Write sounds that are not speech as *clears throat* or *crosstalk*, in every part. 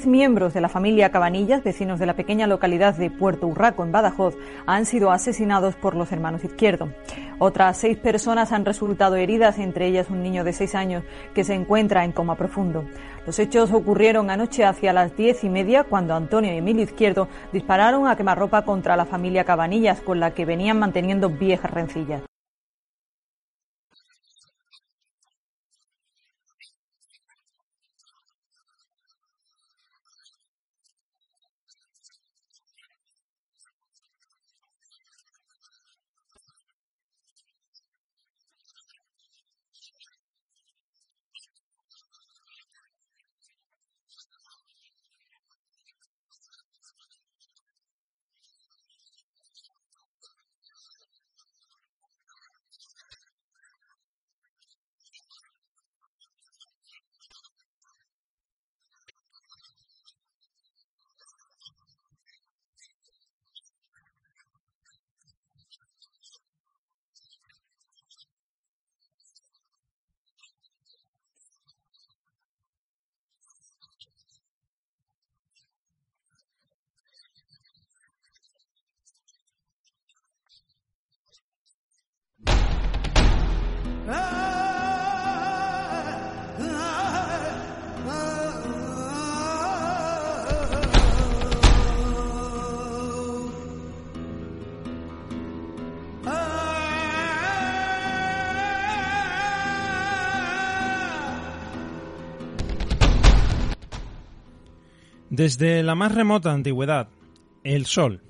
Diez miembros de la familia Cabanillas, vecinos de la pequeña localidad de Puerto Urraco, en Badajoz, han sido asesinados por los hermanos Izquierdo. Otras seis personas han resultado heridas, entre ellas un niño de seis años que se encuentra en coma profundo. Los hechos ocurrieron anoche hacia las diez y media, cuando Antonio y Emilio Izquierdo dispararon a quemarropa contra la familia Cabanillas, con la que venían manteniendo viejas rencillas. Desde la más remota antigüedad, el Sol,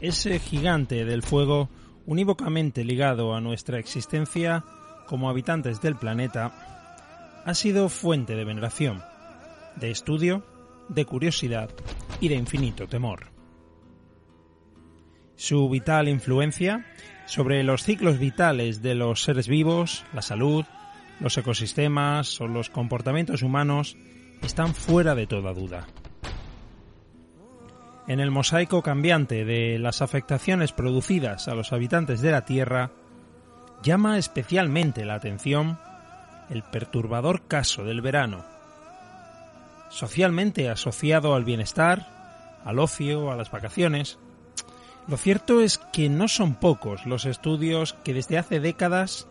ese gigante del fuego unívocamente ligado a nuestra existencia como habitantes del planeta, ha sido fuente de veneración, de estudio, de curiosidad y de infinito temor. Su vital influencia sobre los ciclos vitales de los seres vivos, la salud, los ecosistemas o los comportamientos humanos están fuera de toda duda en el mosaico cambiante de las afectaciones producidas a los habitantes de la Tierra, llama especialmente la atención el perturbador caso del verano, socialmente asociado al bienestar, al ocio, a las vacaciones. Lo cierto es que no son pocos los estudios que desde hace décadas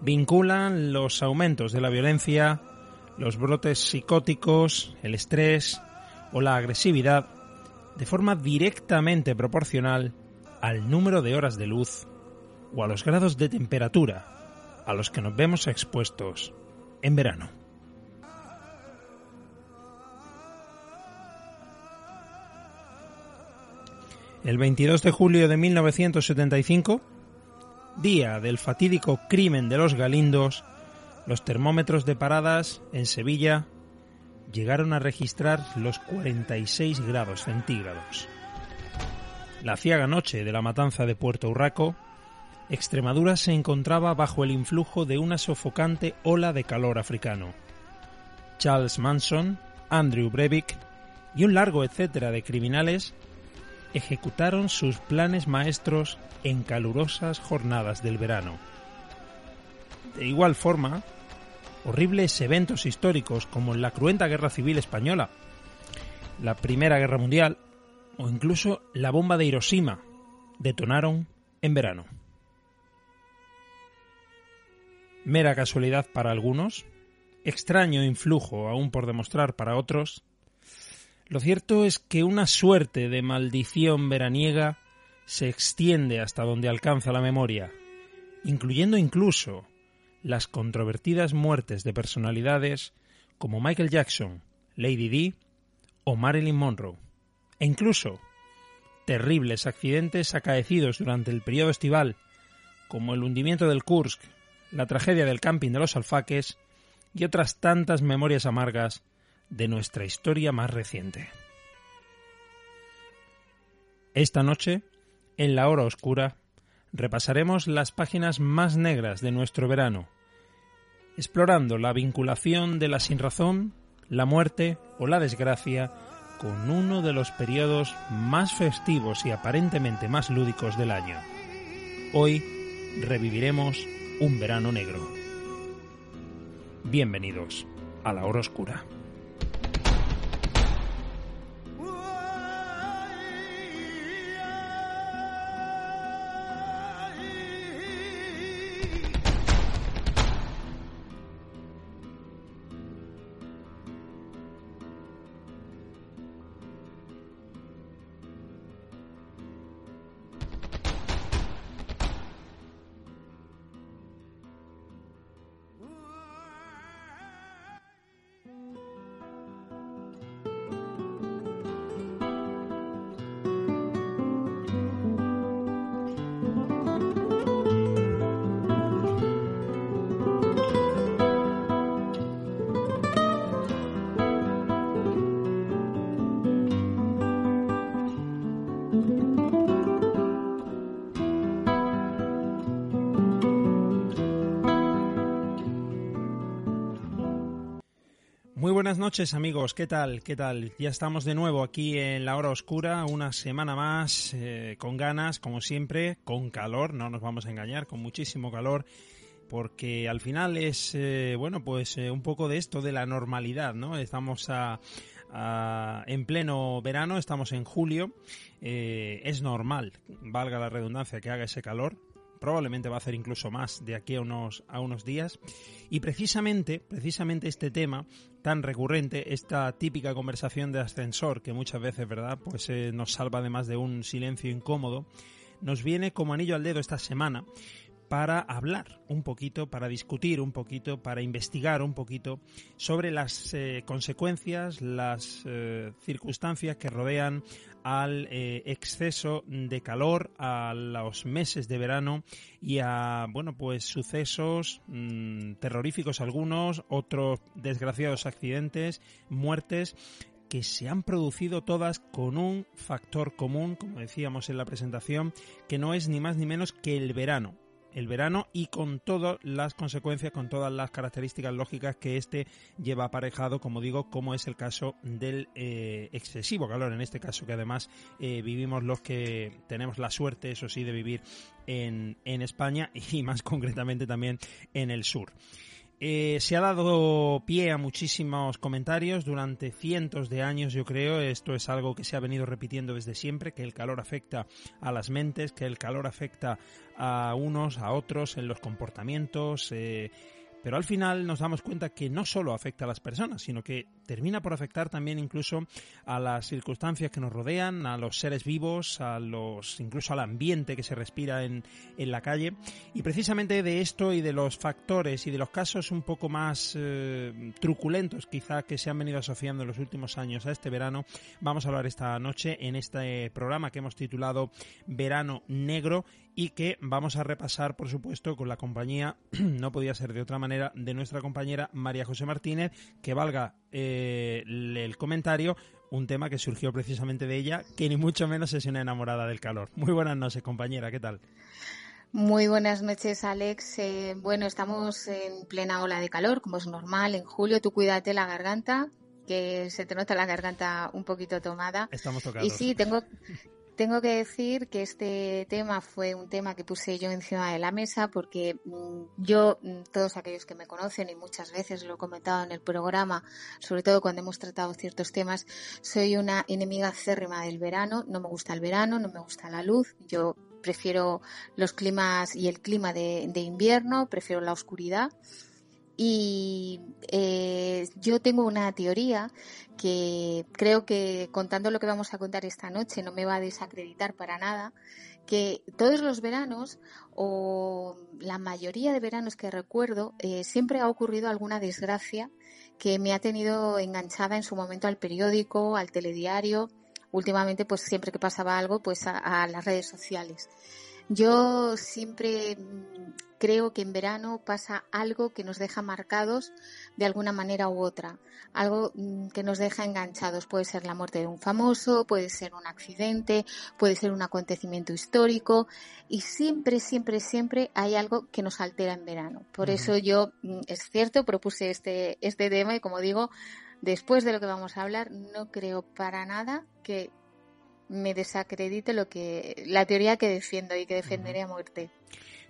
vinculan los aumentos de la violencia, los brotes psicóticos, el estrés o la agresividad de forma directamente proporcional al número de horas de luz o a los grados de temperatura a los que nos vemos expuestos en verano. El 22 de julio de 1975, día del fatídico crimen de los Galindos, los termómetros de paradas en Sevilla llegaron a registrar los 46 grados centígrados. La ciaga noche de la matanza de Puerto Urraco, Extremadura se encontraba bajo el influjo de una sofocante ola de calor africano. Charles Manson, Andrew Breivik y un largo etcétera de criminales ejecutaron sus planes maestros en calurosas jornadas del verano. De igual forma, horribles eventos históricos como la cruenta Guerra Civil Española, la Primera Guerra Mundial o incluso la bomba de Hiroshima detonaron en verano. Mera casualidad para algunos, extraño influjo aún por demostrar para otros, lo cierto es que una suerte de maldición veraniega se extiende hasta donde alcanza la memoria, incluyendo incluso las controvertidas muertes de personalidades como Michael Jackson, Lady Di o Marilyn Monroe, e incluso terribles accidentes acaecidos durante el periodo estival, como el hundimiento del Kursk, la tragedia del camping de los alfaques y otras tantas memorias amargas de nuestra historia más reciente. Esta noche, en la hora oscura, repasaremos las páginas más negras de nuestro verano explorando la vinculación de la sinrazón, la muerte o la desgracia con uno de los periodos más festivos y aparentemente más lúdicos del año. Hoy reviviremos un verano negro. Bienvenidos a la hora oscura. Amigos, ¿qué tal? ¿Qué tal? Ya estamos de nuevo aquí en la hora oscura, una semana más, eh, con ganas, como siempre, con calor, no nos vamos a engañar, con muchísimo calor, porque al final es, eh, bueno, pues eh, un poco de esto de la normalidad, ¿no? Estamos en pleno verano, estamos en julio, es normal, valga la redundancia, que haga ese calor, probablemente va a hacer incluso más de aquí a unos, a unos días. Y precisamente, precisamente este tema tan recurrente, esta típica conversación de ascensor que muchas veces, ¿verdad?, pues eh, nos salva además de un silencio incómodo, nos viene como anillo al dedo esta semana para hablar un poquito, para discutir un poquito, para investigar un poquito sobre las eh, consecuencias, las eh, circunstancias que rodean al eh, exceso de calor, a los meses de verano y a, bueno, pues sucesos mm, terroríficos algunos, otros desgraciados accidentes, muertes que se han producido todas con un factor común, como decíamos en la presentación, que no es ni más ni menos que el verano el verano y con todas las consecuencias, con todas las características lógicas que este lleva aparejado, como digo, como es el caso del eh, excesivo calor, en este caso que además eh, vivimos los que tenemos la suerte, eso sí, de vivir en, en España y más *laughs* concretamente también en el sur. Eh, se ha dado pie a muchísimos comentarios durante cientos de años, yo creo. Esto es algo que se ha venido repitiendo desde siempre, que el calor afecta a las mentes, que el calor afecta a unos, a otros, en los comportamientos. Eh, pero al final nos damos cuenta que no solo afecta a las personas, sino que termina por afectar también incluso a las circunstancias que nos rodean, a los seres vivos, a los incluso al ambiente que se respira en, en la calle. Y precisamente de esto y de los factores y de los casos un poco más eh, truculentos quizá que se han venido asociando en los últimos años a este verano, vamos a hablar esta noche en este programa que hemos titulado Verano Negro y que vamos a repasar, por supuesto, con la compañía, *clears throat* no podía ser de otra manera, de nuestra compañera María José Martínez, que valga eh, el comentario, un tema que surgió precisamente de ella, que ni mucho menos es una enamorada del calor. Muy buenas noches, compañera, ¿qué tal? Muy buenas noches, Alex. Eh, bueno, estamos en plena ola de calor, como es normal, en julio. Tú cuídate la garganta, que se te nota la garganta un poquito tomada. Estamos tocados. Y sí, tengo, tengo que decir que este tema fue un tema que puse yo encima de la mesa porque mm, yo, mm, todos aquellos que me conocen y muchas veces lo he comentado en el programa, sobre todo cuando hemos tratado ciertos temas, soy una enemiga acérrima del verano, no me gusta el verano, no me gusta la luz, yo prefiero los climas y el clima de, de invierno, prefiero la oscuridad y eh, yo tengo una teoría que creo que contando lo que vamos a contar esta noche no me va a desacreditar para nada, que todos los veranos o la mayoría de veranos que recuerdo eh, siempre ha ocurrido alguna desgracia que me ha tenido enganchada en su momento al periódico, al telediario, últimamente pues siempre que pasaba algo pues a las redes sociales. Yo siempre mm, creo que en verano pasa algo que nos deja marcados de alguna manera u otra, algo mm, que nos deja enganchados. Puede ser la muerte de un famoso, puede ser un accidente, puede ser un acontecimiento histórico y siempre, siempre, siempre hay algo que nos altera en verano. Por eso yo, mm, es cierto, propuse este, este tema y como digo, después de lo que vamos a hablar, no creo para nada que me desacredite lo que la teoría que defiendo y que defenderé a muerte.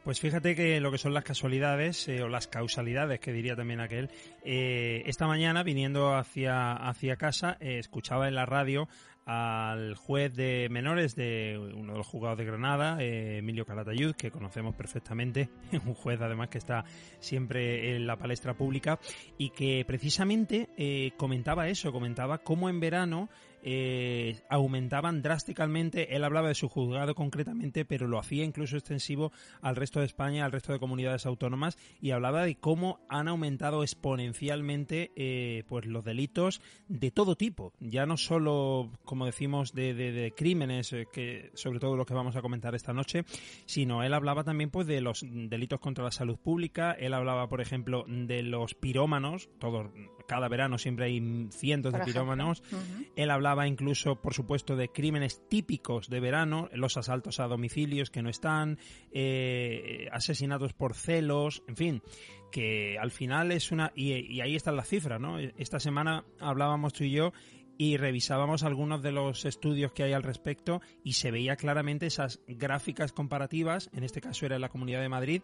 Pues fíjate que lo que son las casualidades eh, o las causalidades, que diría también aquel, eh, esta mañana viniendo hacia, hacia casa eh, escuchaba en la radio al juez de menores de uno de los juzgados de Granada, Emilio Calatayud, que conocemos perfectamente, *laughs* un juez además que está siempre en la palestra pública y que precisamente comentaba eso, comentaba cómo en verano eh, aumentaban drásticamente. Él hablaba de su juzgado concretamente, pero lo hacía incluso extensivo al resto de España, al resto de comunidades autónomas, y hablaba de cómo han aumentado exponencialmente eh, pues los delitos de todo tipo. Ya no solo, como decimos, de, crímenes, eh, que sobre todo lo que vamos a comentar esta noche, sino él hablaba también pues de los delitos contra la salud pública. Él hablaba, por ejemplo, de los pirómanos. Todos, cada verano siempre hay cientos de pirómanos. Él hablaba incluso, por supuesto, de crímenes típicos de verano, los asaltos a domicilios que no están, eh, asesinatos por celos, en fin, que al final es una... Y, ahí están las cifras, ¿no? Esta semana hablábamos tú y yo y revisábamos algunos de los estudios que hay al respecto y se veía claramente esas gráficas comparativas, en este caso era en la Comunidad de Madrid,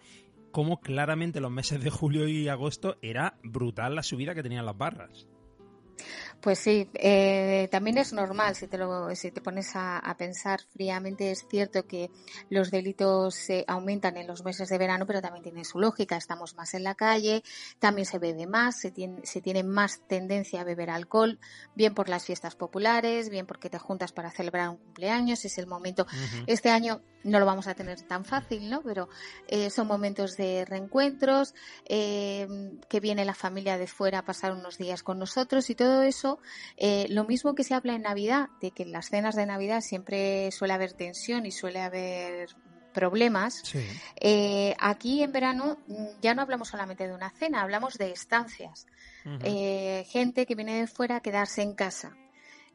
como claramente los meses de julio y agosto era brutal la subida que tenían las barras. Pues sí, eh, también es normal si te, lo, si te pones a, pensar fríamente. Es cierto que los delitos se aumentan en los meses de verano, pero también tiene su lógica. Estamos más en la calle, también se bebe más, se tiene, se tiene más tendencia a beber alcohol, bien por las fiestas populares, bien porque te juntas para celebrar un cumpleaños. Es el momento. Este año no lo vamos a tener tan fácil, ¿no? Pero eh, son momentos de reencuentros, eh, que viene la familia de fuera a pasar unos días con nosotros y todo eso, eh, lo mismo que se habla en Navidad, de que en las cenas de Navidad siempre suele haber tensión y suele haber problemas. aquí en verano mm, ya no hablamos solamente de una cena, hablamos de estancias. gente que viene de fuera a quedarse en casa.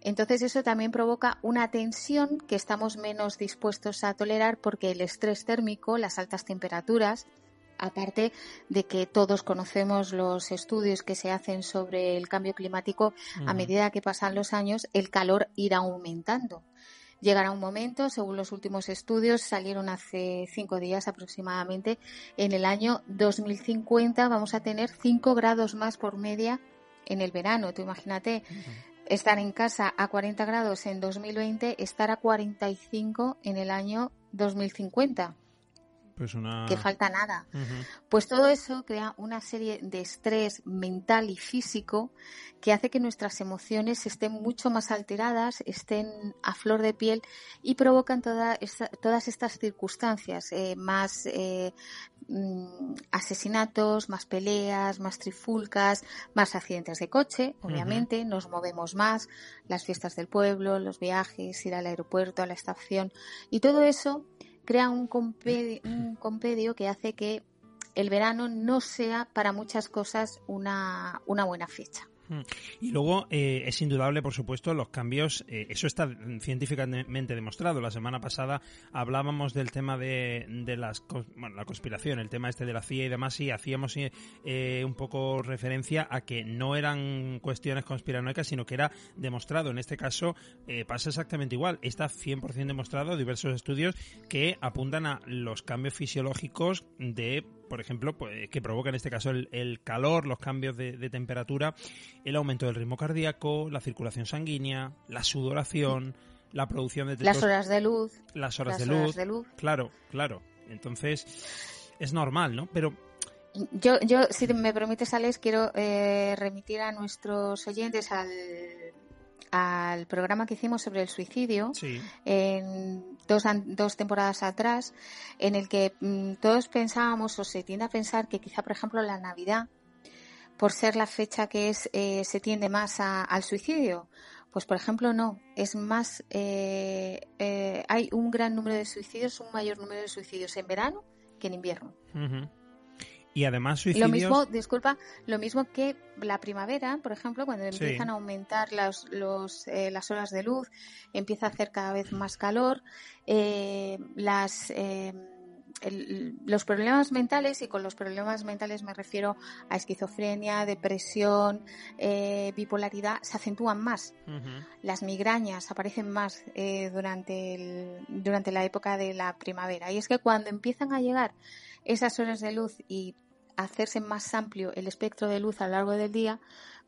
Entonces eso también provoca una tensión que estamos menos dispuestos a tolerar porque el estrés térmico, las altas temperaturas, aparte de que todos conocemos los estudios que se hacen sobre el cambio climático, a medida que pasan los años, el calor irá aumentando. Llegará un momento, según los últimos estudios, salieron hace cinco días aproximadamente, en el año 2050 vamos a tener cinco grados más por media en el verano. Tú imagínate, estar en casa a 40 grados en 2020, estar a 45 en el año 2050. Pues una... Que falta nada. Pues todo eso crea una serie de estrés mental y físico que hace que nuestras emociones estén mucho más alteradas, estén a flor de piel y provocan todas estas circunstancias, eh, más eh, mm, asesinatos, más peleas, más trifulcas, más accidentes de coche, obviamente, nos movemos más, las fiestas del pueblo, los viajes, ir al aeropuerto, a la estación y todo eso crea un compedio, que hace que el verano no sea para muchas cosas una, una buena fecha. Mm. Y luego eh, es indudable, por supuesto, los cambios. Eh, eso está científicamente demostrado. La semana pasada hablábamos del tema de, las, bueno, la conspiración, el tema este de la CIA y demás, y hacíamos eh, un poco referencia a que no eran cuestiones conspiranoicas, sino que era demostrado. En este caso pasa exactamente igual. Está 100% demostrado, diversos estudios que apuntan a los cambios fisiológicos de por ejemplo, pues, que provoca en este caso el, calor, los cambios de, temperatura, el aumento del ritmo cardíaco, la circulación sanguínea, la sudoración, la producción de las horas de luz, las horas, de, luz. de luz, claro, claro. Entonces es normal, ¿no? Pero yo, yo, si me permites, Alex, quiero eh, remitir a nuestros oyentes al al programa que hicimos sobre el suicidio en dos, dos, temporadas atrás, en el que mm, todos pensábamos o se tiende a pensar que quizá, por ejemplo, la Navidad, por ser la fecha que es, eh, se tiende más al suicidio, Pues por ejemplo no, es más, eh, eh, hay un gran número de suicidios, un mayor número de suicidios en verano que en invierno. Y además suicidios... Lo mismo, disculpa, lo mismo que la primavera, por ejemplo, cuando empiezan a aumentar las, los, eh, las horas de luz, empieza a hacer cada vez más calor, las los problemas mentales, y con los problemas mentales me refiero a esquizofrenia, depresión, eh, bipolaridad, se acentúan más. Las migrañas aparecen más eh, durante, el, durante la época de la primavera. Y es que cuando empiezan a llegar esas horas de luz y hacerse más amplio el espectro de luz a lo largo del día,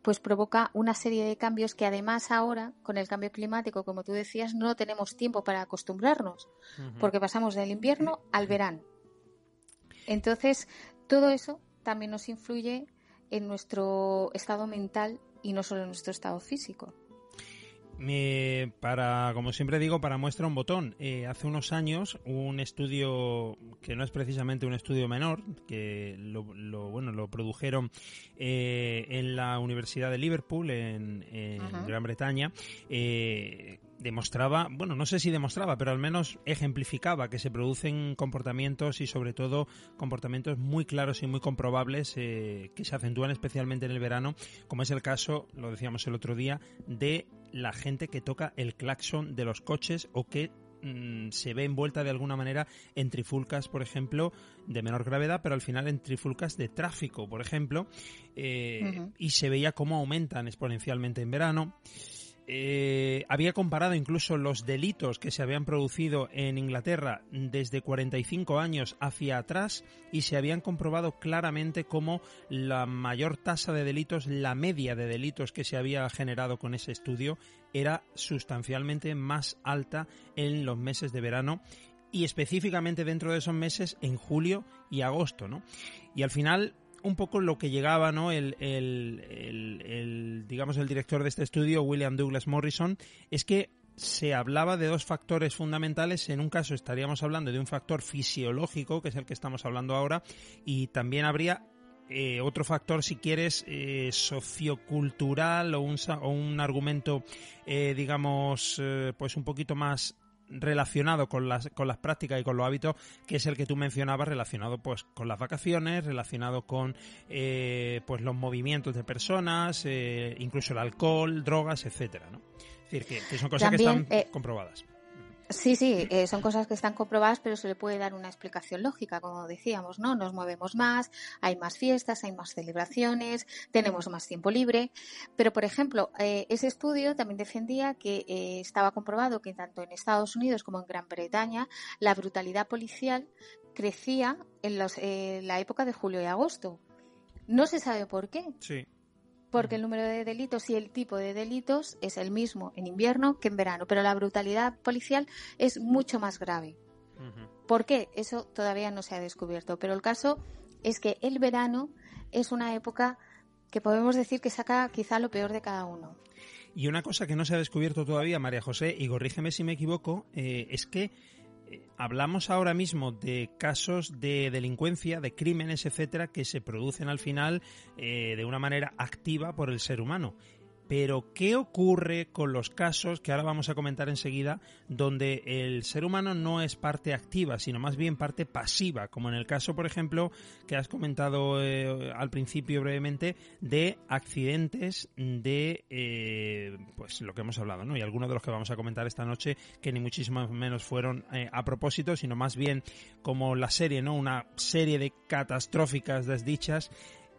pues provoca una serie de cambios que además ahora, con el cambio climático, como tú decías, no tenemos tiempo para acostumbrarnos, porque pasamos del invierno al verano. Entonces, todo eso también nos influye en nuestro estado mental y no solo en nuestro estado físico para, como siempre digo, para muestra un botón. Eh, hace unos años, un estudio que no es precisamente un estudio menor, que lo, bueno, lo produjeron eh, en la Universidad de Liverpool, en, Gran Bretaña, eh, demostraba, bueno, no sé si demostraba, pero al menos ejemplificaba que se producen comportamientos y sobre todo comportamientos muy claros y muy comprobables que se acentúan especialmente en el verano, como es el caso, lo decíamos el otro día, de la gente que toca el claxon de los coches o que mm, se ve envuelta de alguna manera en trifulcas, por ejemplo, de menor gravedad, pero al final en trifulcas de tráfico, por ejemplo, eh, y se veía cómo aumentan exponencialmente en verano. Eh, había comparado incluso los delitos que se habían producido en Inglaterra desde 45 años hacia atrás y se habían comprobado claramente cómo la mayor tasa de delitos, la media de delitos que se había generado con ese estudio era sustancialmente más alta en los meses de verano y específicamente dentro de esos meses en julio y agosto, ¿no? Y al final un poco lo que llegaba, ¿no? El, el, digamos, el director de este estudio, William Douglas Morrison, es que se hablaba de dos factores fundamentales. En un caso estaríamos hablando de un factor fisiológico, que es el que estamos hablando ahora, y también habría eh, otro factor, si quieres, eh, sociocultural o un, o un argumento, eh, digamos, pues un poquito más relacionado con las, con las prácticas y con los hábitos, que es el que tú mencionabas, relacionado pues con las vacaciones, relacionado con eh, pues los movimientos de personas, eh, incluso el alcohol, drogas, etcétera, ¿no? Es decir, que, son cosas que están eh, comprobadas. Sí, sí, eh, son cosas que están comprobadas, pero se le puede dar una explicación lógica, como decíamos, ¿no? Nos movemos más, hay más fiestas, hay más celebraciones, tenemos más tiempo libre. Pero, por ejemplo, eh, ese estudio también defendía que eh, estaba comprobado que tanto en Estados Unidos como en Gran Bretaña la brutalidad policial crecía en los, la época de julio y agosto. No se sabe por qué. Sí porque el número de delitos y el tipo de delitos es el mismo en invierno que en verano, pero la brutalidad policial es mucho más grave. ¿Por qué? Eso todavía no se ha descubierto, pero el caso es que el verano es una época que podemos decir que saca quizá lo peor de cada uno. Y una cosa que no se ha descubierto todavía, María José, y corrígeme si me equivoco, eh, es que hablamos ahora mismo de casos de delincuencia, de crímenes, etcétera, que se producen al final eh, de una manera activa por el ser humano. Pero, ¿qué ocurre con los casos que ahora vamos a comentar enseguida, donde el ser humano no es parte activa, sino más bien parte pasiva, como en el caso, por ejemplo, que has comentado eh, al principio brevemente, de accidentes de, eh, pues lo que hemos hablado, ¿no? Y algunos de los que vamos a comentar esta noche, que ni muchísimo menos fueron eh, a propósito, sino más bien como la serie, ¿no? Una serie de catastróficas desdichas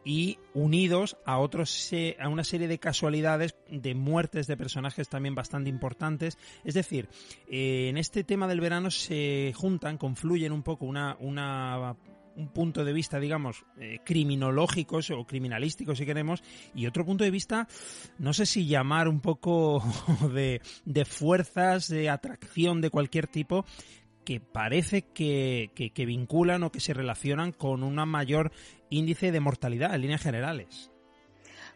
y unidos a otros a una serie de casualidades de muertes de personajes también bastante importantes. Es decir eh, en este tema del verano se juntan confluyen un poco una una un punto de vista, digamos, eh, criminológicos o criminalísticos, si queremos, y otro punto de vista, no sé si llamar un poco *laughs* de, de fuerzas de atracción de cualquier tipo, que parece que, que, vinculan o que se relacionan con un mayor índice de mortalidad en líneas generales.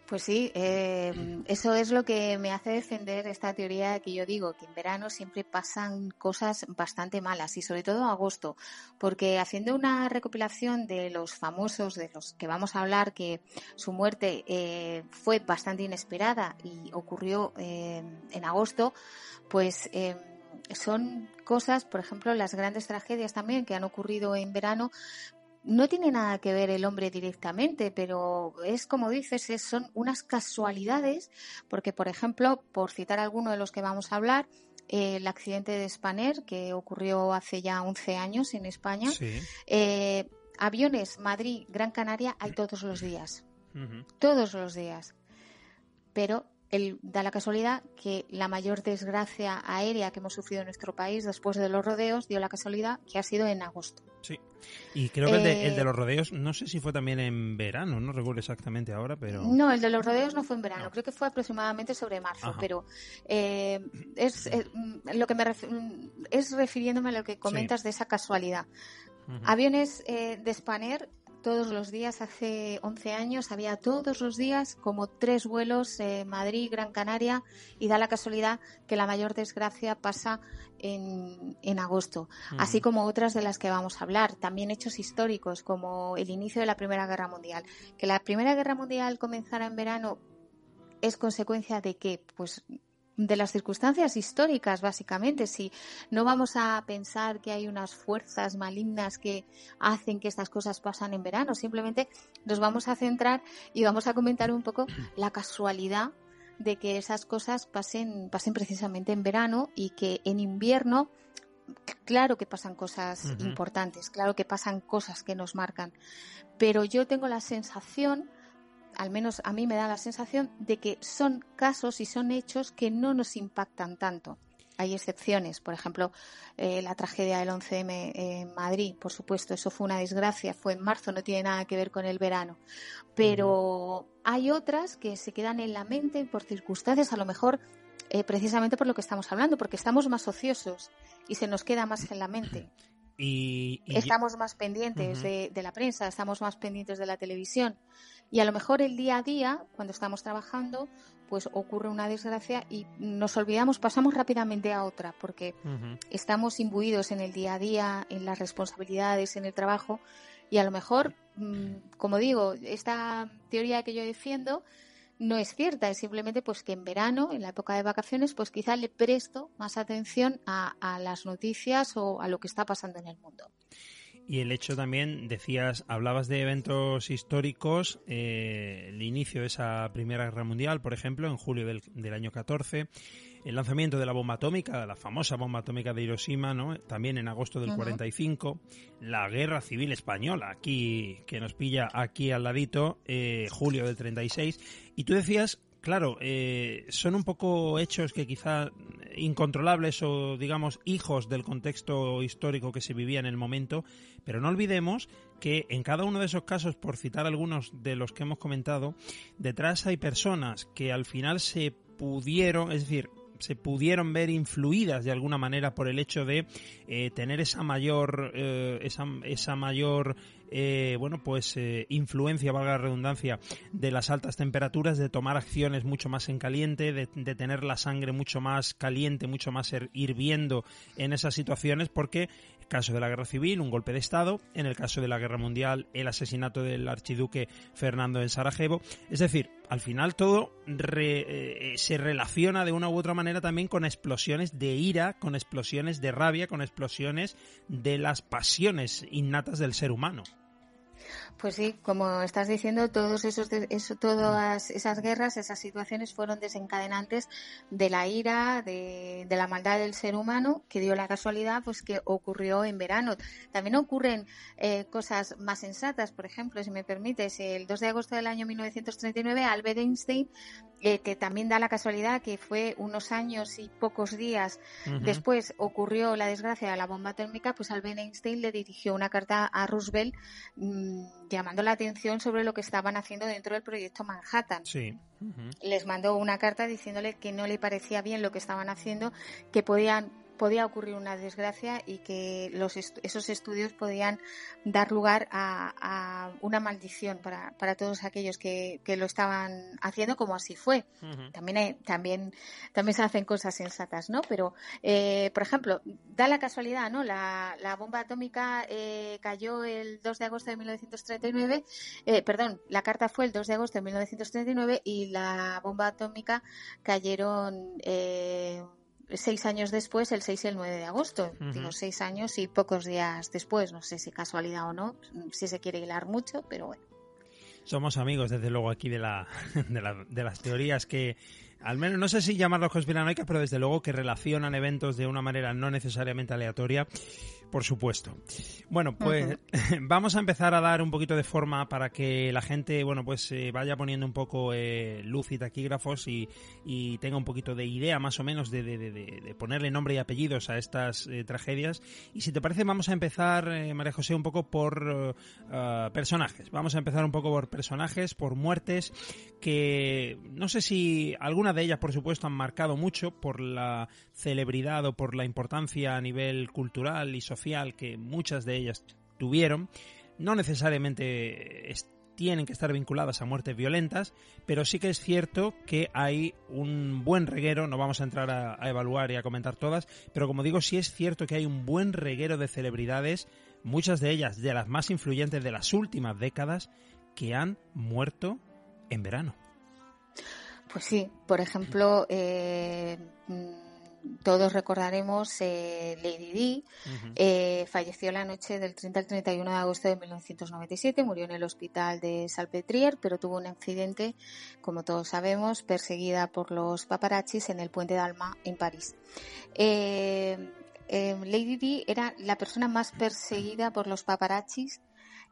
Pues sí, eh, eso es lo que me hace defender esta teoría que yo digo, que en verano siempre pasan cosas bastante malas y sobre todo agosto, porque haciendo una recopilación de los famosos, de los que vamos a hablar, que su muerte eh, fue bastante inesperada y ocurrió eh, en agosto, pues son cosas, por ejemplo, las grandes tragedias también que han ocurrido en verano, no tiene nada que ver el hombre directamente, pero es como dices, son unas casualidades, porque por ejemplo, por citar alguno de los que vamos a hablar, el accidente de Spanair, que ocurrió hace ya 11 años en España, eh, aviones Madrid, Gran Canaria hay todos los días, todos los días, pero el, da la casualidad que la mayor desgracia aérea que hemos sufrido en nuestro país después de los rodeos dio la casualidad que ha sido en agosto. Sí, y creo que el, de, eh, los rodeos, no sé si fue también en verano, no recuerdo exactamente ahora, pero... No, el de los rodeos no fue en verano, creo que fue aproximadamente sobre marzo, pero eh, es, eh, lo que me es refiriéndome a lo que comentas de esa casualidad. Aviones de Spanair todos los días, hace 11 años, había todos los días como tres vuelos eh, Madrid, Gran Canaria y da la casualidad que la mayor desgracia pasa en, en agosto, así como otras de las que vamos a hablar, también hechos históricos como el inicio de la Primera Guerra Mundial. Que la Primera Guerra Mundial comenzara en verano es consecuencia de que pues de las circunstancias históricas, básicamente. Si no vamos a pensar que hay unas fuerzas malignas que hacen que estas cosas pasan en verano, simplemente nos vamos a centrar y vamos a comentar un poco *clears throat* la casualidad de que esas cosas pasen, pasen precisamente en verano y que en invierno, claro que pasan cosas importantes, claro que pasan cosas que nos marcan, pero yo tengo la sensación al menos a mí me da la sensación de que son casos y son hechos que no nos impactan tanto. Hay excepciones, por ejemplo, eh, la tragedia del 11M en Madrid, por supuesto, eso fue una desgracia, fue en marzo, no tiene nada que ver con el verano. Pero hay otras que se quedan en la mente por circunstancias, a lo mejor eh, precisamente por lo que estamos hablando, porque estamos más ociosos y se nos queda más en la mente. Y, estamos más pendientes de, la prensa, estamos más pendientes de la televisión. Y a lo mejor el día a día, cuando estamos trabajando, pues ocurre una desgracia y nos olvidamos, pasamos rápidamente a otra, porque estamos imbuidos en el día a día, en las responsabilidades, en el trabajo. Y a lo mejor, mm, como digo, esta teoría que yo defiendo, no es cierta, es simplemente pues que en verano, en la época de vacaciones, pues quizá le presto más atención a, a las noticias o a lo que está pasando en el mundo. Y el hecho también, decías, hablabas de eventos históricos, eh, el inicio de esa Primera Guerra Mundial, por ejemplo, en julio del, del, año 14, el lanzamiento de la bomba atómica, la famosa bomba atómica de Hiroshima, ¿no? también en agosto del 45, la Guerra Civil Española, aquí que nos pilla aquí al ladito, eh, julio del 36, y tú decías claro, eh, son un poco hechos que quizá incontrolables o digamos hijos del contexto histórico que se vivía en el momento, pero no olvidemos que en cada uno de esos casos, por citar algunos de los que hemos comentado, detrás hay personas que al final se pudieron, es decir, se pudieron ver influidas de alguna manera por el hecho de eh, tener esa mayor eh, esa, esa, mayor eh, bueno pues influencia valga la redundancia de las altas temperaturas de tomar acciones mucho más en caliente de, tener la sangre mucho más caliente mucho más hirviendo en esas situaciones porque caso de la guerra civil, un golpe de Estado, en el caso de la guerra mundial, el asesinato del archiduque Fernando en Sarajevo. Es decir, al final todo eh, se relaciona de una u otra manera también con explosiones de ira, con explosiones de rabia, con explosiones de las pasiones innatas del ser humano. Pues sí, como estás diciendo, todos esos, eso, todas esas guerras, esas situaciones fueron desencadenantes de la ira, de, la maldad del ser humano, que dio la casualidad, pues que ocurrió en verano. También ocurren eh, cosas más sensatas, por ejemplo, si me permites, el 2 de agosto del año 1939, Albert Einstein eh, que también da la casualidad que fue unos años y pocos días después ocurrió la desgracia de la bomba atómica, pues Albert Einstein le dirigió una carta a Roosevelt mm, llamando la atención sobre lo que estaban haciendo dentro del proyecto Manhattan. Sí. Les mandó una carta diciéndole que no le parecía bien lo que estaban haciendo, que podían podía ocurrir una desgracia y que los esos estudios podían dar lugar a, una maldición para, para todos aquellos que, que, lo estaban haciendo, como así fue. También también también se hacen cosas sensatas, ¿no? Pero, eh, por ejemplo, da la casualidad, ¿no? La, la bomba atómica eh, cayó el 2 de agosto de 1939, eh, perdón, la carta fue el 2 de agosto de 1939 y la bomba atómica cayeron eh, seis años después, el 6 y el 9 de agosto. Digo, seis años y pocos días después. No sé si casualidad o no, si se quiere hilar mucho, pero bueno. Somos amigos, desde luego, aquí de, la, *laughs* de, la, de las teorías que al menos no sé si llamarlos conspiranoicas, pero desde luego que relacionan eventos de una manera no necesariamente aleatoria, por supuesto. Bueno, pues *laughs* vamos a empezar a dar un poquito de forma para que la gente, bueno, pues eh, vaya poniendo un poco eh, luz y taquígrafos y, y, tenga un poquito de idea más o menos de, de, de, de ponerle nombre y apellidos a estas eh, tragedias. Y si te parece, vamos a empezar, eh, María José, un poco por uh, personajes. Vamos a empezar un poco por personajes, por muertes que no sé si alguna de ellas, por supuesto, han marcado mucho por la celebridad o por la importancia a nivel cultural y social que muchas de ellas tuvieron. No necesariamente tienen que estar vinculadas a muertes violentas, pero sí que es cierto que hay un buen reguero, no vamos a entrar a, evaluar y a comentar todas, pero como digo, sí es cierto que hay un buen reguero de celebridades, muchas de ellas de las más influyentes de las últimas décadas, que han muerto en verano. Pues sí, por ejemplo, eh, todos recordaremos eh, Lady Di, uh -huh. eh, falleció la noche del 30 al 31 de agosto de 1997, murió en el hospital de Salpêtrière, pero tuvo un accidente, como todos sabemos, perseguida por los paparazzis en el puente d'Alma en París. Eh, eh, Lady Di era la persona más perseguida por los paparazzis,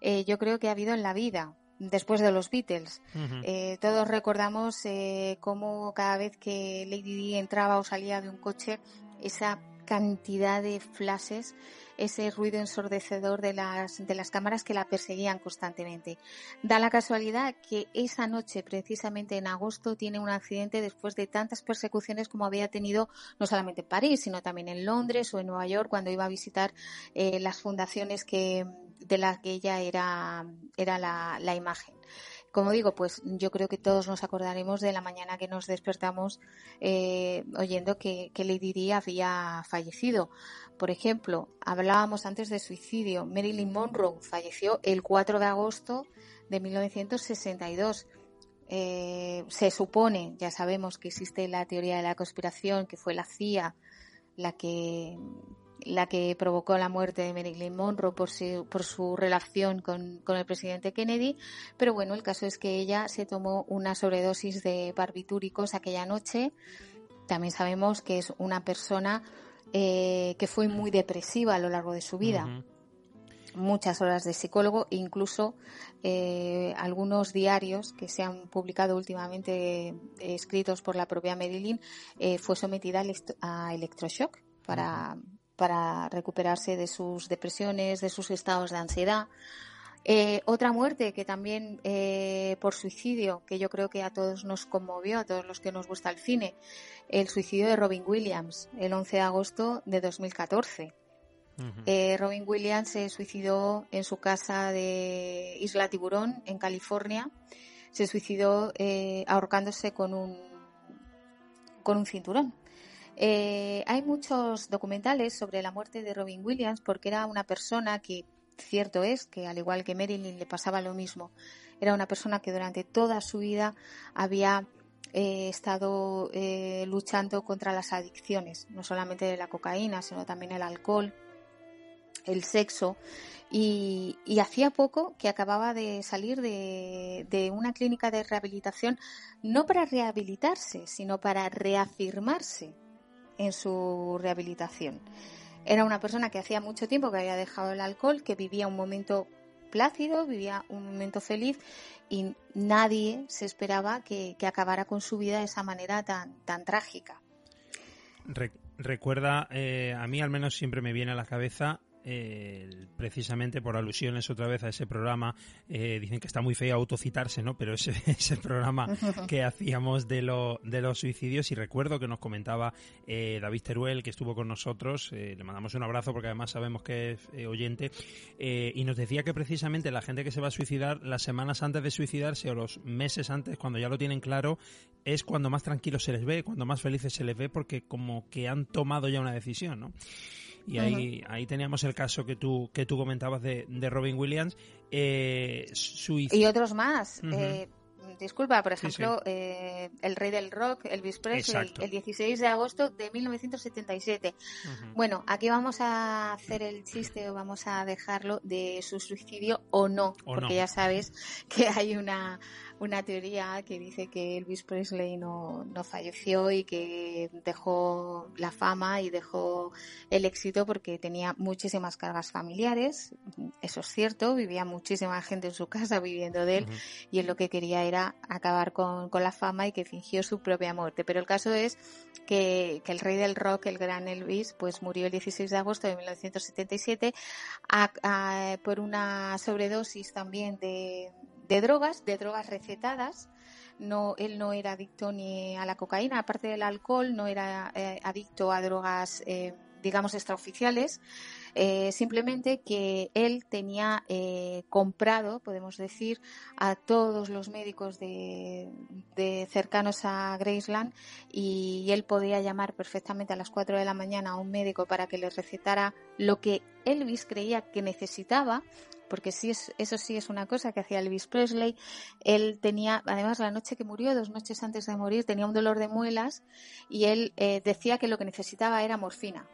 eh, yo creo que ha habido en la vida después de los Beatles. Uh -huh. eh, todos recordamos eh, cómo cada vez que Lady Di entraba o salía de un coche, esa cantidad de flashes, ese ruido ensordecedor de las, de las cámaras que la perseguían constantemente. Da la casualidad que esa noche, precisamente en agosto, tiene un accidente después de tantas persecuciones como había tenido no solamente en París, sino también en Londres o en Nueva York cuando iba a visitar eh, las fundaciones que, de las que ella era, era la, la imagen como digo, pues yo creo que todos nos acordaremos de la mañana que nos despertamos eh, oyendo que, que, Lady Di había fallecido. Por ejemplo, hablábamos antes de suicidio. Marilyn Monroe falleció el 4 de agosto de 1962. Eh, se supone, ya sabemos que existe la teoría de la conspiración, que fue la CIA la que la que provocó la muerte de Marilyn Monroe por su, por su relación con, con, el presidente Kennedy, pero bueno, el caso es que ella se tomó una sobredosis de barbitúricos aquella noche. También sabemos que es una persona eh, que fue muy depresiva a lo largo de su vida. Uh -huh. Muchas horas de psicólogo, incluso eh, algunos diarios que se han publicado últimamente eh, escritos por la propia Marilyn, fue sometida a electroshock para, uh -huh para recuperarse de sus depresiones, de sus estados de ansiedad. Eh, otra muerte que también eh, por suicidio, que yo creo que a todos nos conmovió, a todos los que nos gusta el cine, el suicidio de Robin Williams, el 11 de agosto de 2014. Uh -huh. eh, Robin Williams se suicidó en su casa de Isla Tiburón, en California. Se suicidó eh, ahorcándose con un, con un cinturón. Eh, hay muchos documentales sobre la muerte de Robin Williams porque era una persona que, cierto es, que al igual que Marilyn le pasaba lo mismo. Era una persona que durante toda su vida había eh, estado eh, luchando contra las adicciones, no solamente de la cocaína, sino también el alcohol, el sexo. Y, hacía poco que acababa de salir de una clínica de rehabilitación, no para rehabilitarse, sino para reafirmarse en su rehabilitación. Era una persona que hacía mucho tiempo que había dejado el alcohol, que vivía un momento plácido, vivía un momento feliz y nadie se esperaba que, que acabara con su vida de esa manera tan, tan trágica. Re recuerda, eh, a mí al menos siempre me viene a la cabeza eh, precisamente por alusiones otra vez a ese programa, eh, dicen que está muy feo autocitarse, ¿no? Pero ese, *laughs* ese programa *laughs* que hacíamos de, lo, de los suicidios y recuerdo que nos comentaba eh, David Teruel, que estuvo con nosotros, le mandamos un abrazo porque además sabemos que es oyente, y nos decía que precisamente la gente que se va a suicidar las semanas antes de suicidarse o los meses antes, cuando ya lo tienen claro, es cuando más tranquilos se les ve, cuando más felices se les ve porque como que han tomado ya una decisión, ¿no? Y ahí, ahí teníamos el caso que tú, que tú comentabas de, de Robin Williams. Eh, y otros más. eh, disculpa, por ejemplo, Eh, el rey del rock, Elvis Presley, el 16 de agosto de 1977. Bueno, aquí vamos a hacer el chiste o vamos a dejarlo de su suicidio o no, porque ya sabes que hay una, una teoría que dice que Elvis Presley no, no falleció y que dejó la fama y dejó el éxito porque tenía muchísimas cargas familiares. Eso es cierto, vivía muchísima gente en su casa viviendo de él y él lo que quería era acabar con, con, la fama y que fingió su propia muerte. Pero el caso es que, que el rey del rock, el gran Elvis, pues murió el 16 de agosto de 1977 a, a, por una sobredosis también de, de drogas, de drogas recetadas. No, él no era adicto ni a la cocaína, aparte del alcohol, no era eh, adicto a drogas, eh, digamos, extraoficiales. Eh, simplemente que él tenía eh, comprado, podemos decir, a todos los médicos de, de cercanos a Graceland y, él podía llamar perfectamente a las 4 de la mañana a un médico para que le recetara lo que Elvis creía que necesitaba porque sí es, eso sí es una cosa que hacía Elvis Presley. Él tenía, además la noche que murió, dos noches antes de morir, tenía un dolor de muelas y él eh, decía que lo que necesitaba era morfina.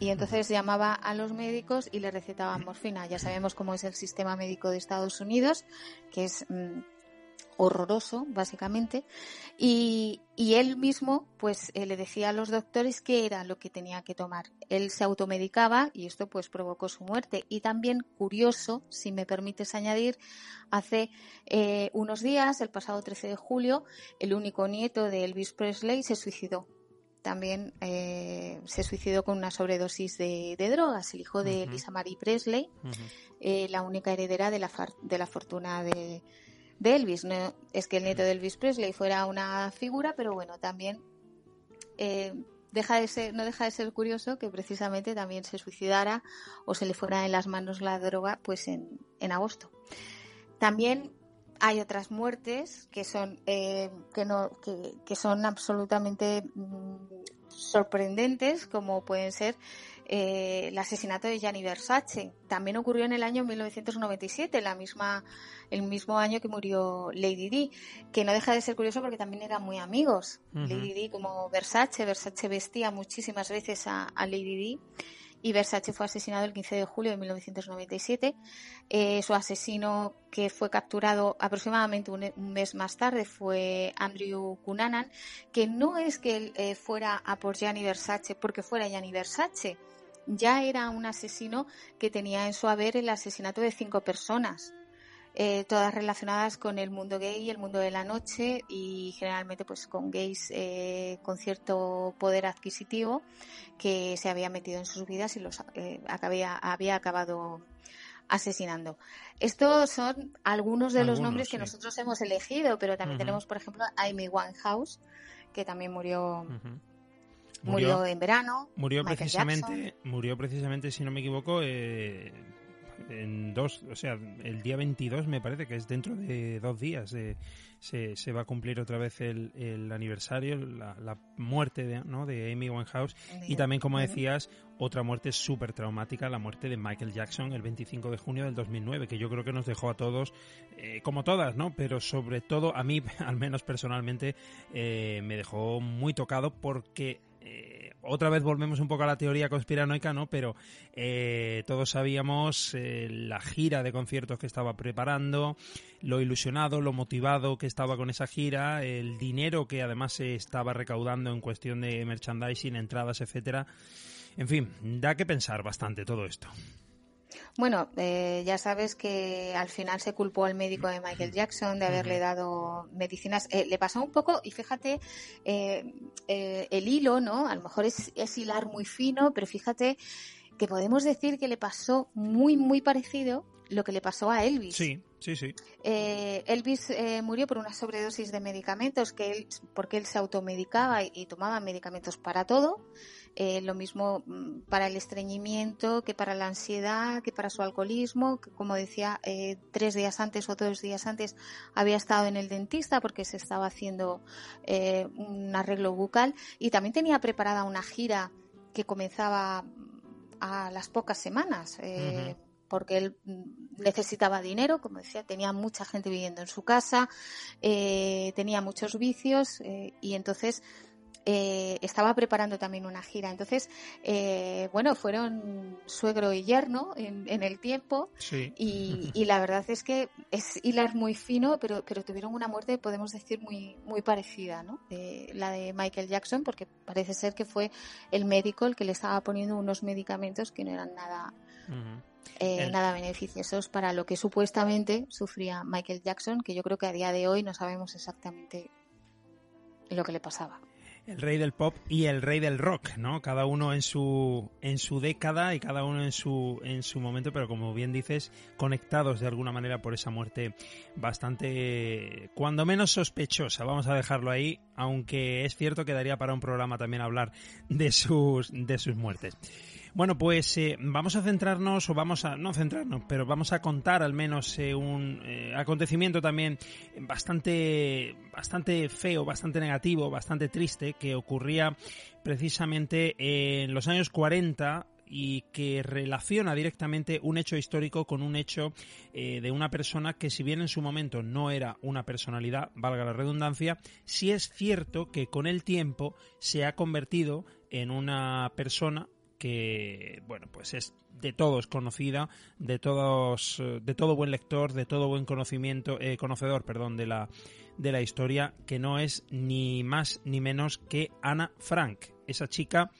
Y entonces llamaba a los médicos y le recetaban morfina. Ya sabemos cómo es el sistema médico de Estados Unidos, que es mmm, horroroso, básicamente, y, y, él mismo, pues, eh, le decía a los doctores qué era lo que tenía que tomar. Él se automedicaba y esto, pues, provocó su muerte. Y también, curioso, si me permites añadir, hace eh, unos días, el pasado 13 de julio, el único nieto de Elvis Presley se suicidó también eh, se suicidó con una sobredosis de, de drogas, el hijo de uh -huh. Lisa Marie Presley, uh -huh. eh, la única heredera de la, de la fortuna de, de, Elvis. No es que el nieto de Elvis Presley fuera una figura, pero bueno, también eh, deja de ser, no deja de ser curioso que precisamente también se suicidara o se le fuera en las manos la droga pues en, en agosto. También hay otras muertes que son eh, que no que, que, son absolutamente mmm, sorprendentes como pueden ser eh, el asesinato de Gianni Versace. También ocurrió en el año 1997 la misma el mismo año que murió Lady Di que no deja de ser curioso porque también eran muy amigos. Uh -huh. Lady Di como Versace Versace vestía muchísimas veces a, a Lady Di y Versace fue asesinado el 15 de julio de 1997. Eh, su asesino, que fue capturado aproximadamente un, mes más tarde, fue Andrew Cunanan, que no es que él eh, fuera a por Gianni Versace porque fuera Gianni Versace, ya era un asesino que tenía en su haber el asesinato de cinco personas eh, todas relacionadas con el mundo gay y el mundo de la noche y generalmente pues con gays eh, con cierto poder adquisitivo que se había metido en sus vidas y los eh, había, había acabado asesinando. Estos son algunos de algunos, los nombres sí. que nosotros hemos elegido, pero también uh -huh. tenemos, por ejemplo, a Amy Winehouse, que también murió. Uh -huh. Murió, murió, en verano. Murió Michael precisamente, Jackson. murió precisamente, si no me equivoco, eh, en dos, o sea, el día 22 me parece que es dentro de dos días eh, se, se, va a cumplir otra vez el, el aniversario, la, la, muerte de, ¿no? de Amy Winehouse y también, como decías, otra muerte súper traumática, la muerte de Michael Jackson el 25 de junio del 2009, que yo creo que nos dejó a todos, eh, como todas, ¿no? Pero sobre todo a mí, *laughs* al menos personalmente, eh, me dejó muy tocado porque eh, otra vez volvemos un poco a la teoría conspiranoica, ¿no? Pero eh, todos sabíamos eh, la gira de conciertos que estaba preparando, lo ilusionado, lo motivado que estaba con esa gira, el dinero que además se estaba recaudando en cuestión de merchandising, entradas, etcétera. En fin, da que pensar bastante todo esto. Bueno, eh, ya sabes que al final se culpó al médico de Michael Jackson de haberle dado medicinas. Eh, le pasó un poco, y fíjate, eh, el hilo, ¿no? A lo mejor es, es hilar muy fino, pero fíjate que podemos decir que le pasó muy, muy parecido lo que le pasó a Elvis. Sí, sí, sí. Eh, Elvis eh, murió por una sobredosis de medicamentos que él, porque él se automedicaba y, tomaba medicamentos para todo. Eh, lo mismo mm, para el estreñimiento, que para la ansiedad, que para su alcoholismo. Que, como decía, tres días antes o dos días antes había estado en el dentista porque se estaba haciendo un arreglo bucal y también tenía preparada una gira que comenzaba a las pocas semanas porque él mm, necesitaba dinero, como decía, tenía mucha gente viviendo en su casa, eh, tenía muchos vicios eh, y entonces eh, estaba preparando también una gira. Entonces, bueno, fueron suegro y yerno en, el tiempo y, la verdad es que es hilar muy fino, pero, pero tuvieron una muerte, podemos decir, muy, muy parecida, ¿no? la de Michael Jackson, porque parece ser que fue el médico el que le estaba poniendo unos medicamentos que no eran nada... Eh, nada beneficiosos para lo que supuestamente sufría Michael Jackson, que yo creo que a día de hoy no sabemos exactamente lo que le pasaba. El rey del pop y el rey del rock, ¿no? Cada uno en su en su década y cada uno en su en su momento, pero como bien dices, conectados de alguna manera por esa muerte bastante cuando menos sospechosa, vamos a dejarlo ahí, aunque es cierto que daría para un programa también hablar de sus de sus muertes. Bueno, pues eh, vamos a centrarnos, o vamos a, no centrarnos, pero vamos a contar al menos eh, un eh, acontecimiento también bastante, bastante feo, bastante negativo, bastante triste, que ocurría precisamente en los años 40 y que relaciona directamente un hecho histórico con un hecho de una persona que si bien en su momento no era una personalidad, valga la redundancia, sí es cierto que con el tiempo se ha convertido en una persona que bueno pues es de todos conocida de todos de todo buen lector de todo buen conocimiento eh, conocedor perdón de la de la historia que no es ni más ni menos que Ana Frank esa chica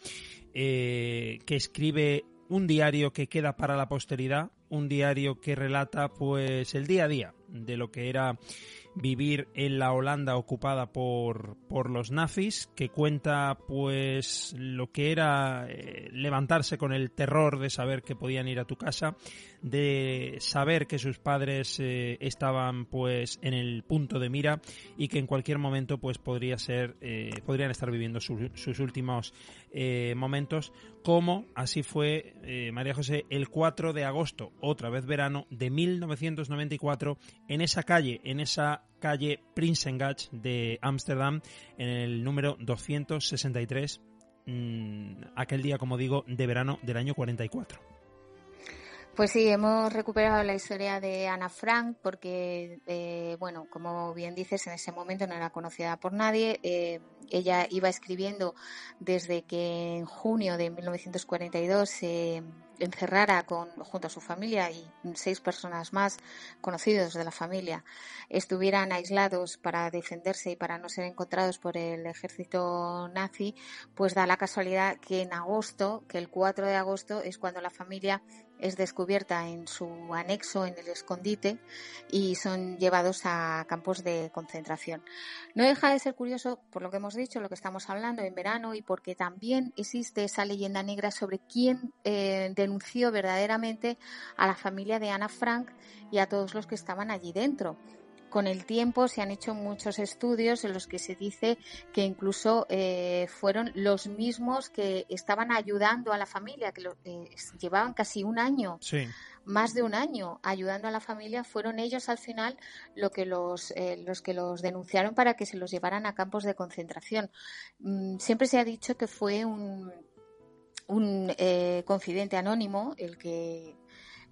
eh, que escribe un diario que queda para la posteridad un diario que relata pues el día a día de lo que era vivir en la Holanda ocupada por, por los nazis, que cuenta pues lo que era eh, levantarse con el terror de saber que podían ir a tu casa, de saber que sus padres eh, estaban pues en el punto de mira y que en cualquier momento pues podría ser eh, podrían estar viviendo sus últimos momentos como así fue María José el 4 de agosto otra vez verano de 1994 en esa calle en esa calle Prinsengatch de Ámsterdam en el número 263, mm, aquel día, como digo, de verano del año 44. Pues sí, hemos recuperado la historia de Ana Frank porque, eh, bueno, como bien dices, en ese momento no era conocida por nadie. Eh, ella iba escribiendo desde que en junio de 1942 se encerrara con, junto a su familia y seis personas más conocidos de la familia estuvieran aislados para defenderse y para no ser encontrados por el ejército nazi, pues da la casualidad que en agosto, que el 4 de agosto es cuando la familia es descubierta en su anexo en el escondite y son llevados a campos de concentración. No deja de ser curioso, por lo que hemos dicho, lo que estamos hablando en verano y porque también existe esa leyenda negra sobre quién eh, denunció verdaderamente a la familia de Ana Frank y a todos los que estaban allí dentro con el tiempo se han hecho muchos estudios en los que se dice que incluso eh, fueron los mismos que estaban ayudando a la familia, que eh, llevaban casi un año, más de un año ayudando a la familia, fueron ellos al final lo que los, eh, los que los denunciaron para que se los llevaran a campos de concentración. Mm, siempre se ha dicho que fue un, un confidente anónimo el que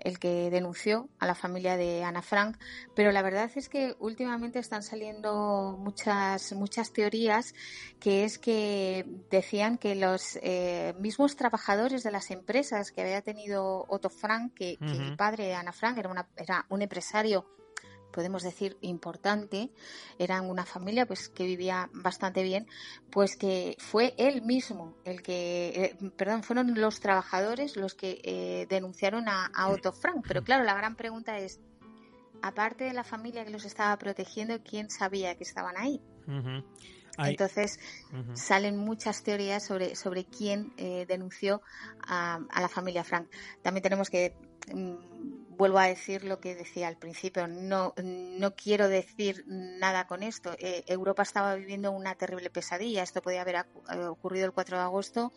el que denunció a la familia de Ana Frank, pero la verdad es que últimamente están saliendo muchas, muchas teorías que es que decían que los eh, mismos trabajadores de las empresas que había tenido Otto Frank, que, que el padre de Ana Frank era, una, era un empresario podemos decir, importante, eran una familia pues que vivía bastante bien, pues que fue él mismo el que, eh, perdón, fueron los trabajadores los que eh, denunciaron a, Otto Frank. Pero claro, la gran pregunta es, aparte de la familia que los estaba protegiendo, ¿quién sabía que estaban ahí? Entonces salen muchas teorías sobre, sobre quién eh, denunció a, la familia Frank. También tenemos que, mm, vuelvo a decir lo que decía al principio, no, no quiero decir nada con esto. Eh, Europa estaba viviendo una terrible pesadilla. Esto podía haber eh, ocurrido el 4 de agosto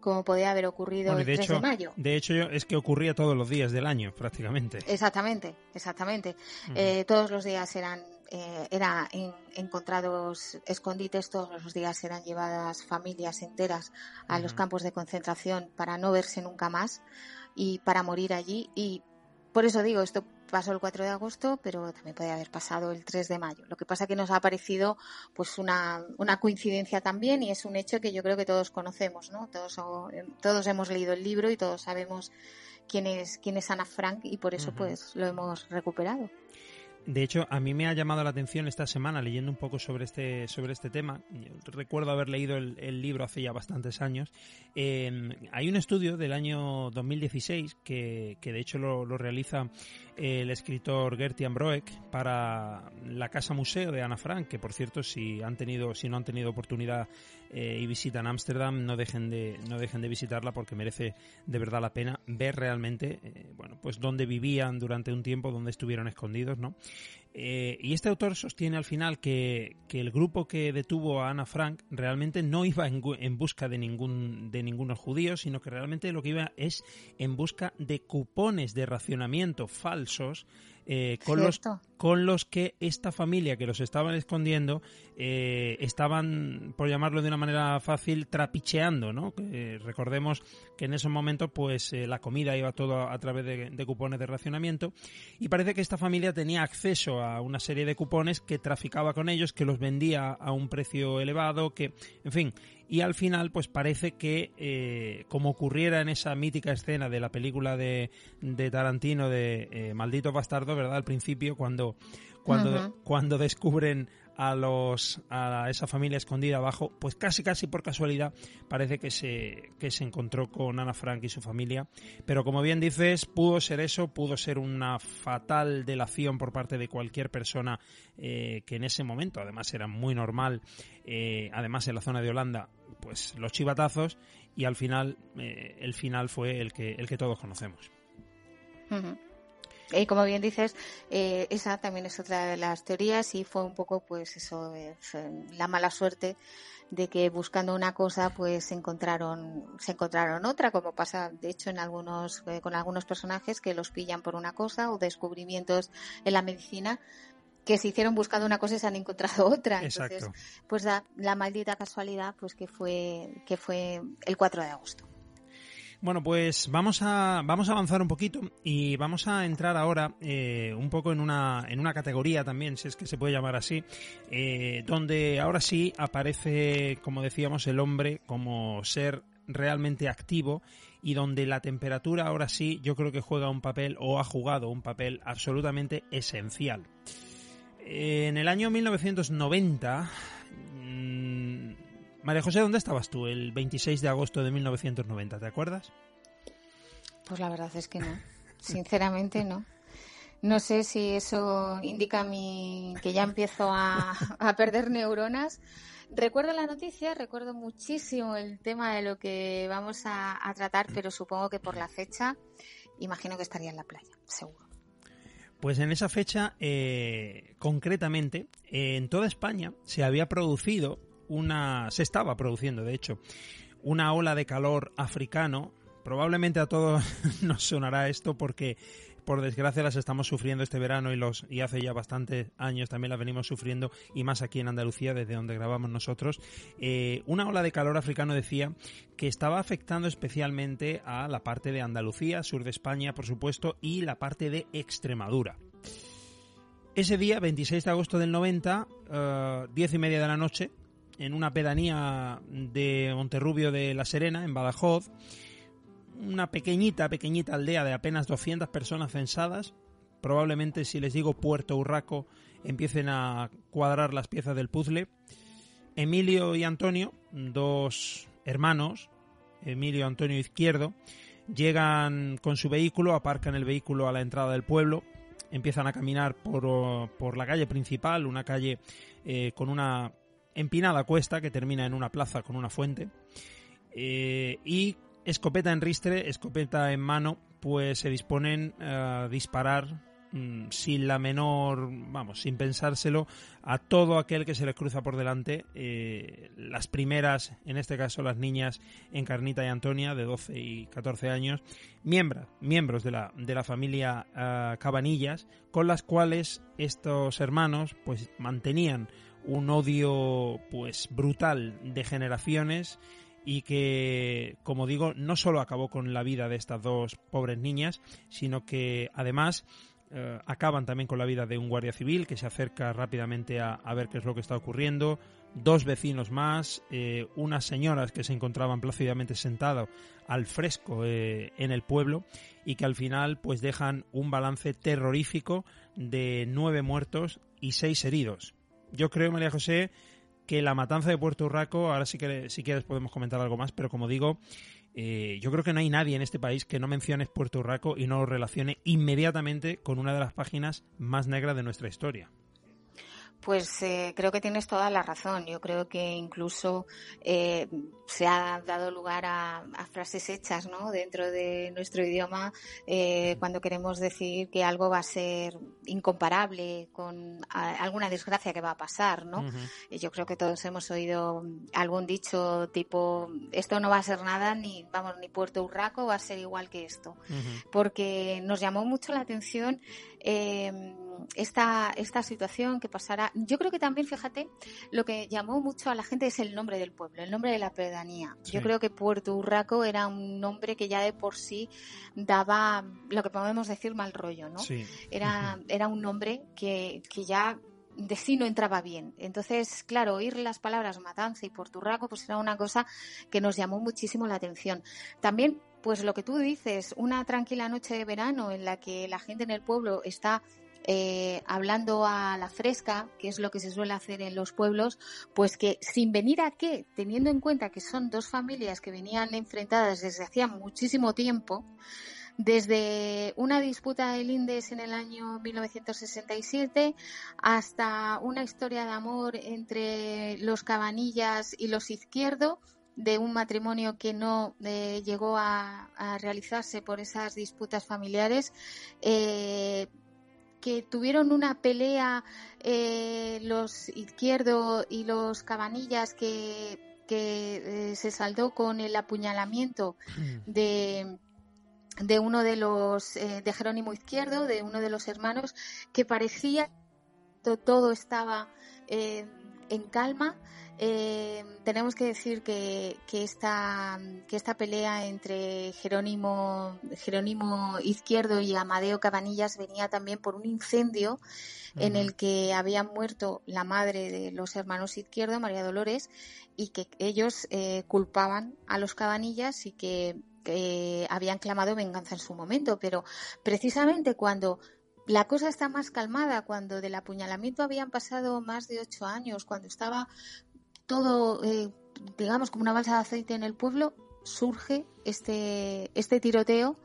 como podía haber ocurrido el 3 de mayo. De hecho, es que ocurría todos los días del año, prácticamente. Exactamente, exactamente. Eh, todos los días eran eh, era encontrados escondites, todos los días eran llevadas familias enteras a los campos de concentración para no verse nunca más y para morir allí. Y por eso digo, esto pasó el 4 de agosto, pero también puede haber pasado el 3 de mayo. Lo que pasa es que nos ha parecido pues una, una coincidencia también y es un hecho que yo creo que todos conocemos, ¿no? Todos, todos hemos leído el libro y todos sabemos quién es, quién es Ana Frank y por eso pues lo hemos recuperado. De hecho, a mí me ha llamado la atención esta semana leyendo un poco sobre este, sobre este tema. recuerdo haber leído el, libro hace ya bastantes años. hay un estudio del año 2016 que, que de hecho lo, realiza el escritor Gertie Ambroek para la Casa Museo de Ana Frank, que por cierto, si han tenido, si no han tenido oportunidad eh, y visitan Ámsterdam, no dejen de, no dejen de visitarla porque merece de verdad la pena ver realmente, eh, bueno, pues dónde vivían durante un tiempo, dónde estuvieron escondidos, ¿no? Eh, y este autor sostiene al final que, el grupo que detuvo a Ana Frank realmente no iba en, busca de ningún de ninguno judío, sino que realmente lo que iba es en busca de cupones de racionamiento falsos eh, con, los, con los que esta familia que los estaban escondiendo eh, estaban, por llamarlo de una manera fácil, trapicheando, ¿no? recordemos que en ese momento pues eh, la comida iba todo a, través de, de, cupones de racionamiento y parece que esta familia tenía acceso una serie de cupones que traficaba con ellos, que los vendía a un precio elevado, que, en fin, y al final pues parece que eh, como ocurriera en esa mítica escena de la película de, de Tarantino de eh, Maldito Bastardo, ¿verdad? Al principio cuando cuando, cuando descubren a los a esa familia escondida abajo, pues casi casi por casualidad parece que se que se encontró con Ana Frank y su familia, pero como bien dices, pudo ser eso, pudo ser una fatal delación por parte de cualquier persona eh, que en ese momento, además era muy normal, eh, además en la zona de Holanda, pues los chivatazos y al final eh, el final fue el que el que todos conocemos. Y como bien dices, eh, esa también es otra de las teorías y fue un poco, pues eso, eh, la mala suerte de que buscando una cosa, pues se encontraron, se encontraron otra, como pasa, de hecho, en algunos, eh, con algunos personajes que los pillan por una cosa o descubrimientos en la medicina que se hicieron buscando una cosa y se han encontrado *laughs* otra. Entonces, pues la, la maldita casualidad, pues que fue, que fue el 4 de agosto. Bueno, pues vamos a, vamos a avanzar un poquito y vamos a entrar ahora eh, un poco en una, en una categoría también, si es que se puede llamar así, eh, donde ahora sí aparece, como decíamos, el hombre como ser realmente activo y donde la temperatura ahora sí yo creo que juega un papel o ha jugado un papel absolutamente esencial. En el año 1990 María José, ¿dónde estabas tú el 26 de agosto de 1990? ¿Te acuerdas? Pues la verdad es que no. *laughs* Sinceramente no. No sé si eso indica mi que ya empiezo a, perder neuronas. Recuerdo la noticia, recuerdo muchísimo el tema de lo que vamos a, tratar, pero supongo que por la fecha, imagino que estaría en la playa, seguro. Pues en esa fecha, eh, concretamente, en toda España se había producido una, se estaba produciendo, de hecho, una ola de calor africano. Probablemente a todos *laughs* nos sonará esto porque por desgracia las estamos sufriendo este verano y los y hace ya bastantes años también las venimos sufriendo y más aquí en Andalucía desde donde grabamos nosotros eh, una ola de calor africano decía que estaba afectando especialmente a la parte de Andalucía sur de España por supuesto y la parte de Extremadura ese día 26 de agosto del 90 uh, 10 y media de la noche en una pedanía de Monterrubio de La Serena, en Badajoz, una pequeñita, pequeñita aldea de apenas 200 personas censadas. Probablemente si les digo Puerto Urraco empiecen a cuadrar las piezas del puzzle. Emilio y Antonio, dos hermanos, Emilio Antonio Izquierdo, llegan con su vehículo, aparcan el vehículo a la entrada del pueblo, empiezan a caminar por, por la calle principal, una calle eh, con una empinada cuesta que termina en una plaza con una fuente. y escopeta en ristre, escopeta en mano, pues se disponen a disparar Mm, sin la menor, vamos, sin pensárselo, a todo aquel que se les cruza por delante. Eh, las primeras, en este caso las niñas Encarnita y Antonia, de 12 y 14 años, miembros, miembros de la, de la familia Cabanillas, con las cuales estos hermanos pues mantenían un odio pues brutal de generaciones y que, como digo, no solo acabó con la vida de estas dos pobres niñas, sino que además eh, acaban también con la vida de un guardia civil que se acerca rápidamente a, ver qué es lo que está ocurriendo, dos vecinos más, eh, unas señoras que se encontraban plácidamente sentadas al fresco eh, en el pueblo y que al final pues dejan un balance terrorífico de nueve muertos y seis heridos. Yo creo, María José, que la matanza de Puerto Urraco, ahora sí que si quieres podemos comentar algo más, pero como digo, eh, yo creo que no hay nadie en este país que no mencione Puerto Urraco y no lo relacione inmediatamente con una de las páginas más negras de nuestra historia. Pues eh, creo que tienes toda la razón. Yo creo que incluso eh, se ha dado lugar a, frases hechas ¿no? dentro de nuestro idioma eh, cuando queremos decir que algo va a ser incomparable con alguna desgracia que va a pasar. ¿no? Yo creo que todos hemos oído algún dicho tipo esto no va a ser nada ni vamos ni Puerto Urraco va a ser igual que esto. Porque nos llamó mucho la atención esta, esta situación que pasará. Yo creo que también, fíjate, lo que llamó mucho a la gente es el nombre del pueblo, el nombre de la Yo creo que Puerto Urraco era un nombre que ya de por sí daba lo que podemos decir mal rollo, ¿no? Era, era un nombre que, que ya de sí no entraba bien. Entonces, claro, oír las palabras matanza y porturraco, pues era una cosa que nos llamó muchísimo la atención. También, pues lo que tú dices, una tranquila noche de verano en la que la gente en el pueblo está eh, hablando a la fresca, que es lo que se suele hacer en los pueblos, pues que sin venir a qué, teniendo en cuenta que son dos familias que venían enfrentadas desde hacía muchísimo tiempo, desde una disputa del Indes en el año 1967 hasta una historia de amor entre los Cabanillas y los Izquierdo, de un matrimonio que no eh, llegó a, realizarse por esas disputas familiares, eh, que tuvieron una pelea eh, los izquierdo y los cabanillas que, que eh, se saldó con el apuñalamiento mm. de de uno de los eh, de Jerónimo Izquierdo, de uno de los hermanos, que parecía todo estaba en calma eh, tenemos que decir que, que, esta, que esta pelea entre Jerónimo, Jerónimo Izquierdo y Amadeo Cabanillas venía también por un incendio en el que había muerto la madre de los hermanos Izquierdo, María Dolores, y que ellos eh, culpaban a los Cabanillas y que habían clamado venganza en su momento. Pero precisamente cuando la cosa está más calmada cuando del apuñalamiento habían pasado más de ocho años, cuando estaba todo, eh, digamos, como una balsa de aceite en el pueblo, surge este, este tiroteo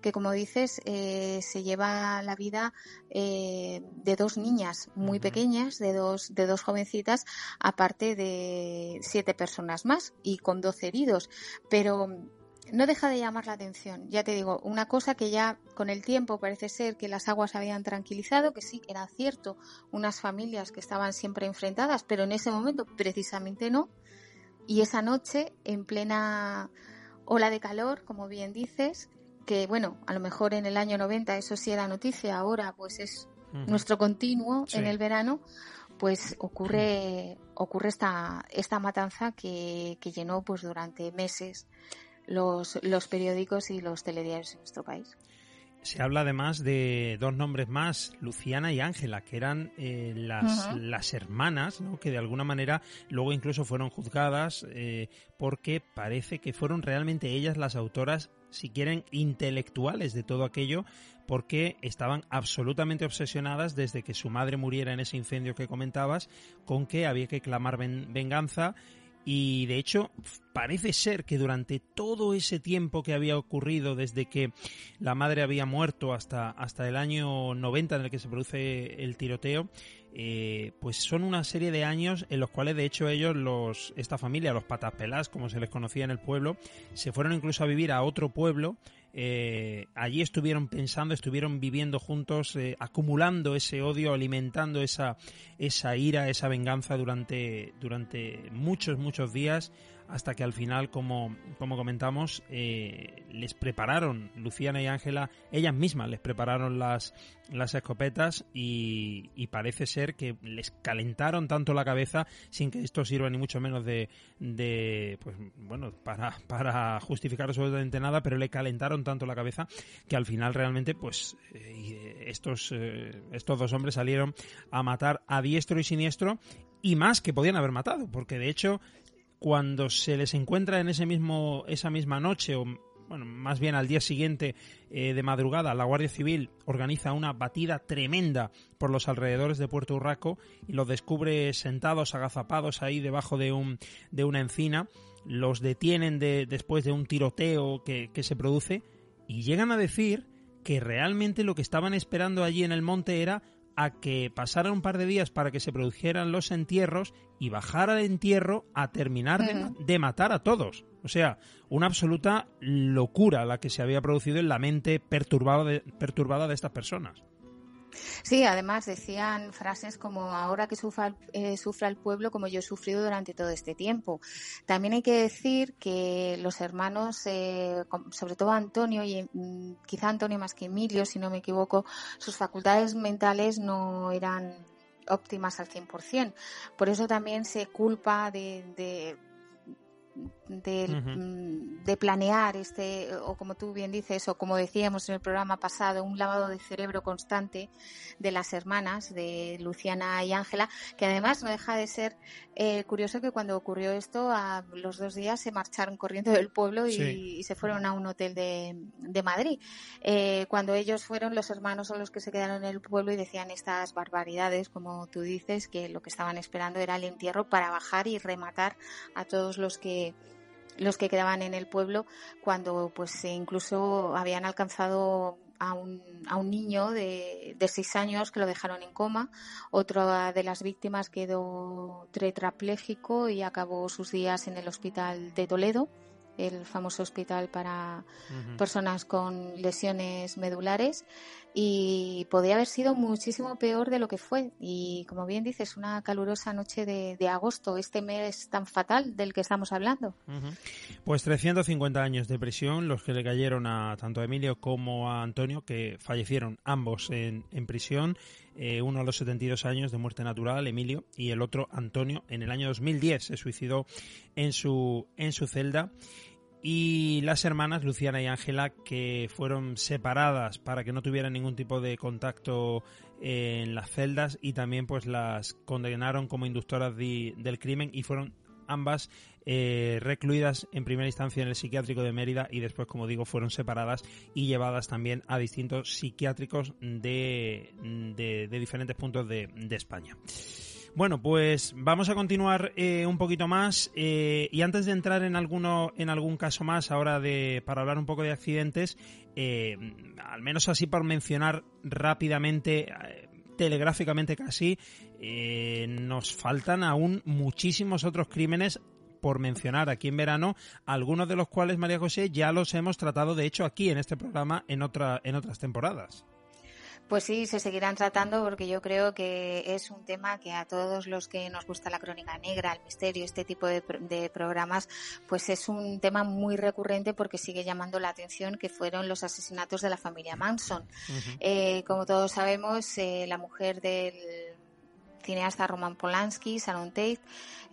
que, como dices, eh, se lleva la vida eh, de dos niñas muy pequeñas, de dos, de dos jovencitas, aparte de siete personas más y con doce heridos. Pero no deja de llamar la atención. Ya te digo, una cosa que ya con el tiempo parece ser que las aguas habían tranquilizado, que sí, era cierto, unas familias que estaban siempre enfrentadas, pero en ese momento precisamente no. Y esa noche, en plena ola de calor, como bien dices, que bueno, a lo mejor en el año 90 eso sí era noticia, ahora pues es nuestro continuo en el verano, pues ocurre, ocurre esta, esta matanza que, que llenó pues durante meses los, los periódicos y los telediarios en nuestro país. Se habla además de dos nombres más, Luciana y Ángela, que eran eh, las, las, hermanas, ¿no? que de alguna manera luego incluso fueron juzgadas eh, porque parece que fueron realmente ellas las autoras, si quieren, intelectuales de todo aquello, porque estaban absolutamente obsesionadas desde que su madre muriera en ese incendio que comentabas, con que había que clamar venganza y de hecho parece ser que durante todo ese tiempo que había ocurrido desde que la madre había muerto hasta, hasta el año 90 en el que se produce el tiroteo, eh, pues son una serie de años en los cuales de hecho ellos, los, esta familia, los patas como se les conocía en el pueblo, se fueron incluso a vivir a otro pueblo eh, allí estuvieron pensando, estuvieron viviendo juntos, eh, acumulando ese odio, alimentando esa, esa ira, esa venganza durante, durante muchos, muchos días hasta que al final, como, como comentamos, eh, les prepararon, Luciana y Ángela, ellas mismas les prepararon las, las escopetas y, parece ser que les calentaron tanto la cabeza sin que esto sirva ni mucho menos de, de pues bueno, para, para justificar absolutamente nada, pero le calentaron tanto la cabeza que al final realmente pues eh, estos, eh, estos dos hombres salieron a matar a diestro y siniestro y más que podían haber matado, porque de hecho cuando se les encuentra en ese mismo, esa misma noche, o bueno, más bien al día siguiente eh, de madrugada, la Guardia Civil organiza una batida tremenda por los alrededores de Puerto Urraco y los descubre sentados, agazapados ahí debajo de, un, de una encina. Los detienen de, después de un tiroteo que, que se produce y llegan a decir que realmente lo que estaban esperando allí en el monte era a que pasara un par de días para que se produjeran los entierros y bajara el entierro a terminar de, matar a todos. O sea, una absoluta locura la que se había producido en la mente perturbada de, perturbada de estas personas. Sí, además decían frases como ahora que sufra, eh, sufra, el pueblo como yo he sufrido durante todo este tiempo. También hay que decir que los hermanos, eh, sobre todo Antonio y mm, quizá Antonio más que Emilio, si no me equivoco, sus facultades mentales no eran óptimas al 100%. Por eso también se culpa de de, mm, de, planear este, o como tú bien dices, o como decíamos en el programa pasado, un lavado de cerebro constante de las hermanas, de Luciana y Ángela, que además no deja de ser eh, curioso que cuando ocurrió esto, a los dos días se marcharon corriendo del pueblo y, se fueron a un hotel de, de Madrid. Eh, cuando ellos fueron, los hermanos son los que se quedaron en el pueblo y decían estas barbaridades, como tú dices, que lo que estaban esperando era el entierro para bajar y rematar a todos los que los que quedaban en el pueblo cuando pues incluso habían alcanzado a un, a un niño de, de seis años que lo dejaron en coma. Otra de las víctimas quedó tetrapléjico y acabó sus días en el hospital de Toledo el famoso hospital para personas con lesiones medulares y podría haber sido muchísimo peor de lo que fue. Y como bien dices, una calurosa noche de, agosto, este mes tan fatal del que estamos hablando. Pues 350 años de prisión, los que le cayeron a tanto a Emilio como a Antonio, que fallecieron ambos en, en prisión, eh, uno a los 72 años de muerte natural, Emilio, y el otro, Antonio, en el año 2010 se suicidó en su, en su celda y las hermanas Luciana y Ángela que fueron separadas para que no tuvieran ningún tipo de contacto en las celdas y también pues las condenaron como inductoras del crimen y fueron ambas eh, recluidas en primera instancia en el psiquiátrico de Mérida y después, como digo, fueron separadas y llevadas también a distintos psiquiátricos de, de, diferentes puntos de, de España. Bueno, pues vamos a continuar eh, un poquito más eh, y antes de entrar en alguno, en algún caso más ahora de para hablar un poco de accidentes, eh, al menos así por mencionar rápidamente telegráficamente casi, nos faltan aún muchísimos otros crímenes por mencionar aquí en verano, algunos de los cuales, María José, ya los hemos tratado, de hecho, aquí en este programa en, otra, en otras temporadas. Pues sí, se seguirán tratando porque yo creo que es un tema que a todos los que nos gusta la crónica negra, el misterio, este tipo de, programas, pues es un tema muy recurrente porque sigue llamando la atención que fueron los asesinatos de la familia Manson. Eh, como todos sabemos, eh, la mujer del cineasta Roman Polanski, Sharon Tate,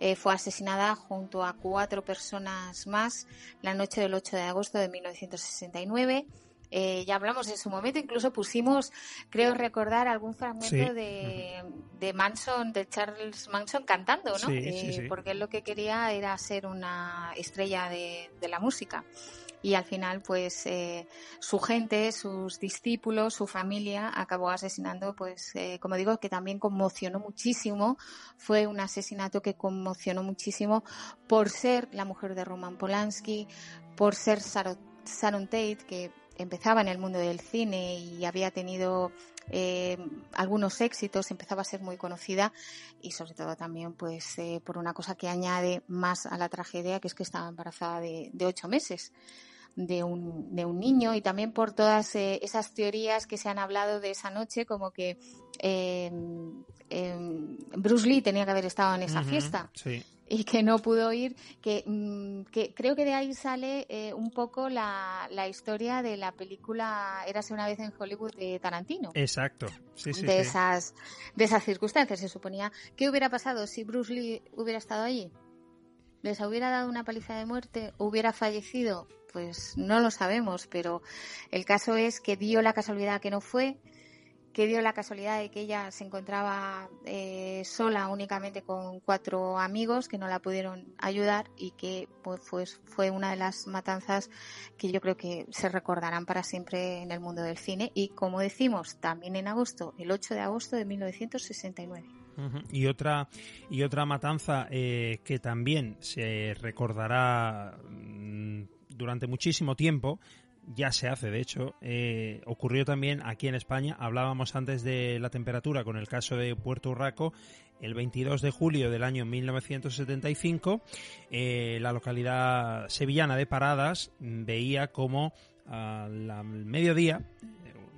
eh, fue asesinada junto a cuatro personas más la noche del 8 de agosto de 1969. Eh, ya hablamos en su momento, incluso pusimos, creo recordar, algún fragmento de, de, Manson, de Charles Manson cantando, ¿no? Eh, porque él lo que quería era ser una estrella de, de la música. Y al final pues eh, su gente, sus discípulos, su familia acabó asesinando pues eh, como digo que también conmocionó muchísimo, fue un asesinato que conmocionó muchísimo por ser la mujer de Roman Polanski, por ser Sharon Tate, que empezaba en el mundo del cine y había tenido eh, algunos éxitos, empezaba a ser muy conocida y sobre todo también pues eh, por una cosa que añade más a la tragedia que es que estaba embarazada de, de ocho meses de un, de un niño y también por todas eh, esas teorías que se han hablado de esa noche, como que eh, Bruce Lee tenía que haber estado en esa fiesta. Y que no pudo ir, que, mm, que creo que de ahí sale eh, un poco la, la, historia de la película Érase una vez en Hollywood de Tarantino. Exacto, de, Esas, de esas circunstancias. Se suponía, ¿qué hubiera pasado si Bruce Lee hubiera estado allí? ¿Les hubiera dado una paliza de muerte? ¿Hubiera fallecido? Pues no lo sabemos, pero el caso es que dio la casualidad que no fue, que dio la casualidad de que ella se encontraba eh, sola únicamente con cuatro amigos que no la pudieron ayudar y que pues, fue una de las matanzas que yo creo que se recordarán para siempre en el mundo del cine y como decimos también en agosto, el 8 de agosto de 1969. Y otra y otra matanza eh, que también se recordará mm, durante muchísimo tiempo, ya se hace de hecho, eh, ocurrió también aquí en España, hablábamos antes de la temperatura con el caso de Puerto Urraco, el 22 de julio del año 1975, eh, la localidad sevillana de Paradas veía como al mediodía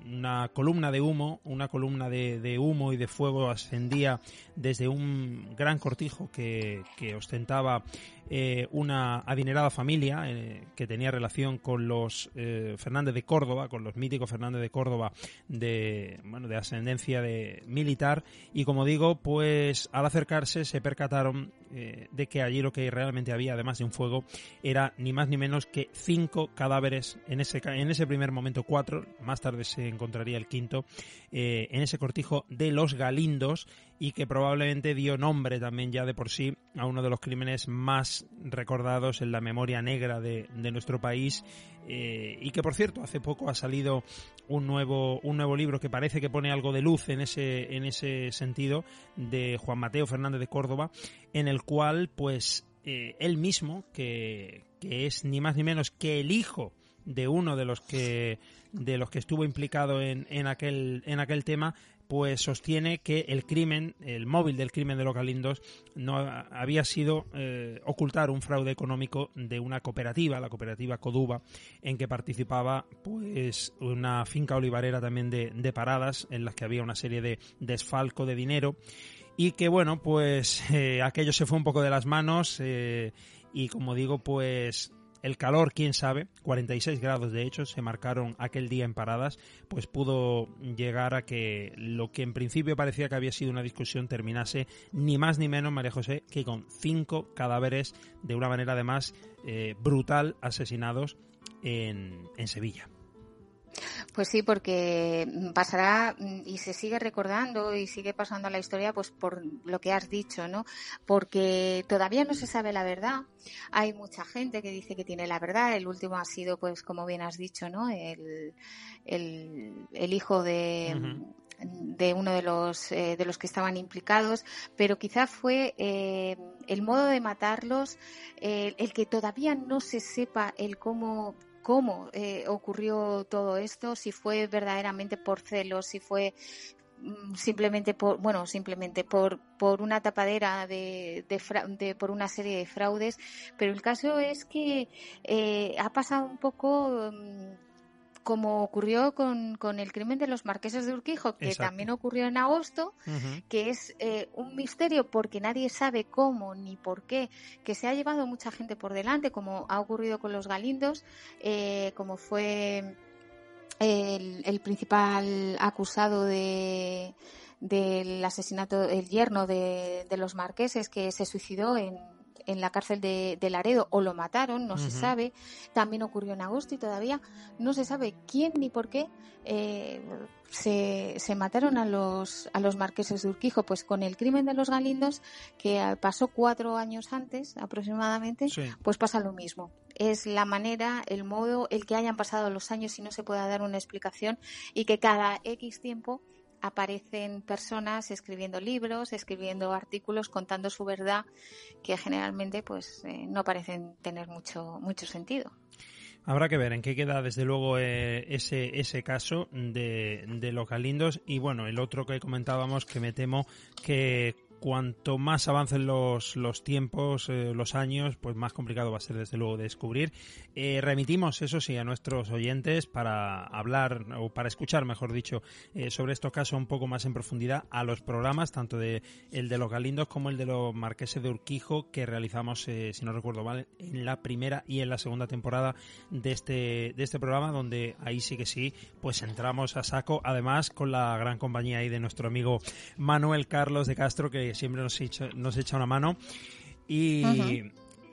una columna de humo, una columna de, humo y de fuego ascendía desde un gran cortijo que, que ostentaba eh, una adinerada familia eh, que tenía relación con los eh, Fernández de Córdoba, con los míticos Fernández de Córdoba de, bueno, de ascendencia de militar. Y como digo, pues al acercarse se percataron de que allí lo que realmente había, además de un fuego, era ni más ni menos que cinco cadáveres, en ese, en ese primer momento cuatro, más tarde se encontraría el quinto, en ese cortijo de los Galindos y que probablemente dio nombre también ya de por sí a uno de los crímenes más recordados en la memoria negra de, nuestro país eh, y que por cierto hace poco ha salido un nuevo un nuevo libro que parece que pone algo de luz en ese en ese sentido de Juan Mateo Fernández de Córdoba en el cual pues eh, él mismo que, que es ni más ni menos que el hijo de uno de los que de los que estuvo implicado en, en aquel en aquel tema pues sostiene que el crimen, el móvil del crimen de los Galindos, no había sido eh, ocultar un fraude económico de una cooperativa, la cooperativa Coduba, en que participaba pues una finca olivarera también de, de paradas, en las que había una serie de desfalco de dinero y que bueno pues *laughs* eh, aquello se fue un poco de las manos eh, y como digo pues el calor, quién sabe, 46 grados de hecho se marcaron aquel día en paradas, pues pudo llegar a que lo que en principio parecía que había sido una discusión terminase ni más ni menos, María José, que con cinco cadáveres de una manera además eh, brutal asesinados en, en Sevilla. Pues sí, porque pasará y se sigue recordando y sigue pasando la historia pues por lo que has dicho, ¿no? Porque todavía no se sabe la verdad. Hay mucha gente que dice que tiene la verdad. El último ha sido, pues, como bien has dicho, ¿no? El, el, hijo de, de uno de los eh, de los que estaban implicados, pero quizá fue eh, el modo de matarlos, eh, el que todavía no se sepa el cómo cómo eh, ocurrió todo esto, si fue verdaderamente por celos, si fue mm, simplemente por bueno simplemente por por una tapadera de, de, por una serie de fraudes. Pero el caso es que eh, ha pasado un poco mm, como ocurrió con, con, el crimen de los marqueses de Urquijo, que también ocurrió en agosto, que es eh, un misterio porque nadie sabe cómo ni por qué, que se ha llevado mucha gente por delante, como ha ocurrido con los galindos, eh, como fue el, el principal acusado de del asesinato, el yerno de, de los marqueses que se suicidó en, en la cárcel de, Laredo o lo mataron, no se sabe. También ocurrió en agosto y todavía no se sabe quién ni por qué eh, se, se, mataron a los, a los marqueses de Urquijo. Pues con el crimen de los Galindos, que pasó cuatro años antes aproximadamente, pues pasa lo mismo. Es la manera, el modo, el que hayan pasado los años y no se pueda dar una explicación y que cada X tiempo aparecen personas escribiendo libros, escribiendo artículos, contando su verdad, que generalmente pues eh, no parecen tener mucho, mucho sentido. Habrá que ver en qué queda desde luego eh, ese, ese caso de, de los y bueno, el otro que comentábamos que me temo que cuanto más avancen los, los tiempos, eh, los años, pues más complicado va a ser desde luego descubrir. Eh, remitimos, eso sí, a nuestros oyentes para hablar o para escuchar, mejor dicho, eh, sobre estos casos un poco más en profundidad a los programas, tanto de el de los Galindos como el de los Marqueses de Urquijo que realizamos, si no recuerdo mal, en la primera y en la segunda temporada de este, de este programa, donde ahí sí que sí, pues entramos a saco, además con la gran compañía ahí de nuestro amigo Manuel Carlos de Castro, que siempre nos echa, nos echa una mano. Y,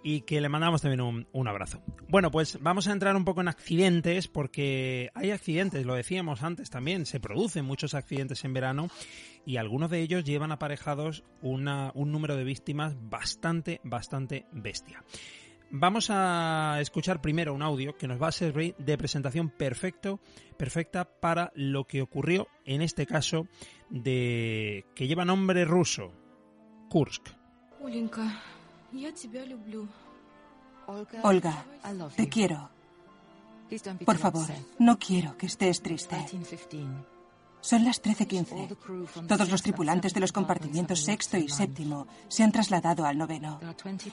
y que le mandamos también un, un, abrazo. Bueno, pues vamos a entrar un poco en accidentes porque hay accidentes, lo decíamos antes también, se producen muchos accidentes en verano y algunos de ellos llevan aparejados una, un número de víctimas bastante, bastante bestia. Vamos a escuchar primero un audio que nos va a servir de presentación perfecto, perfecta para lo que ocurrió en este caso de que lleva nombre ruso, Kursk. Olga, te quiero. Por favor, no quiero que estés triste. Son las 13.15. Todos los tripulantes de los compartimientos sexto y séptimo se han trasladado al noveno.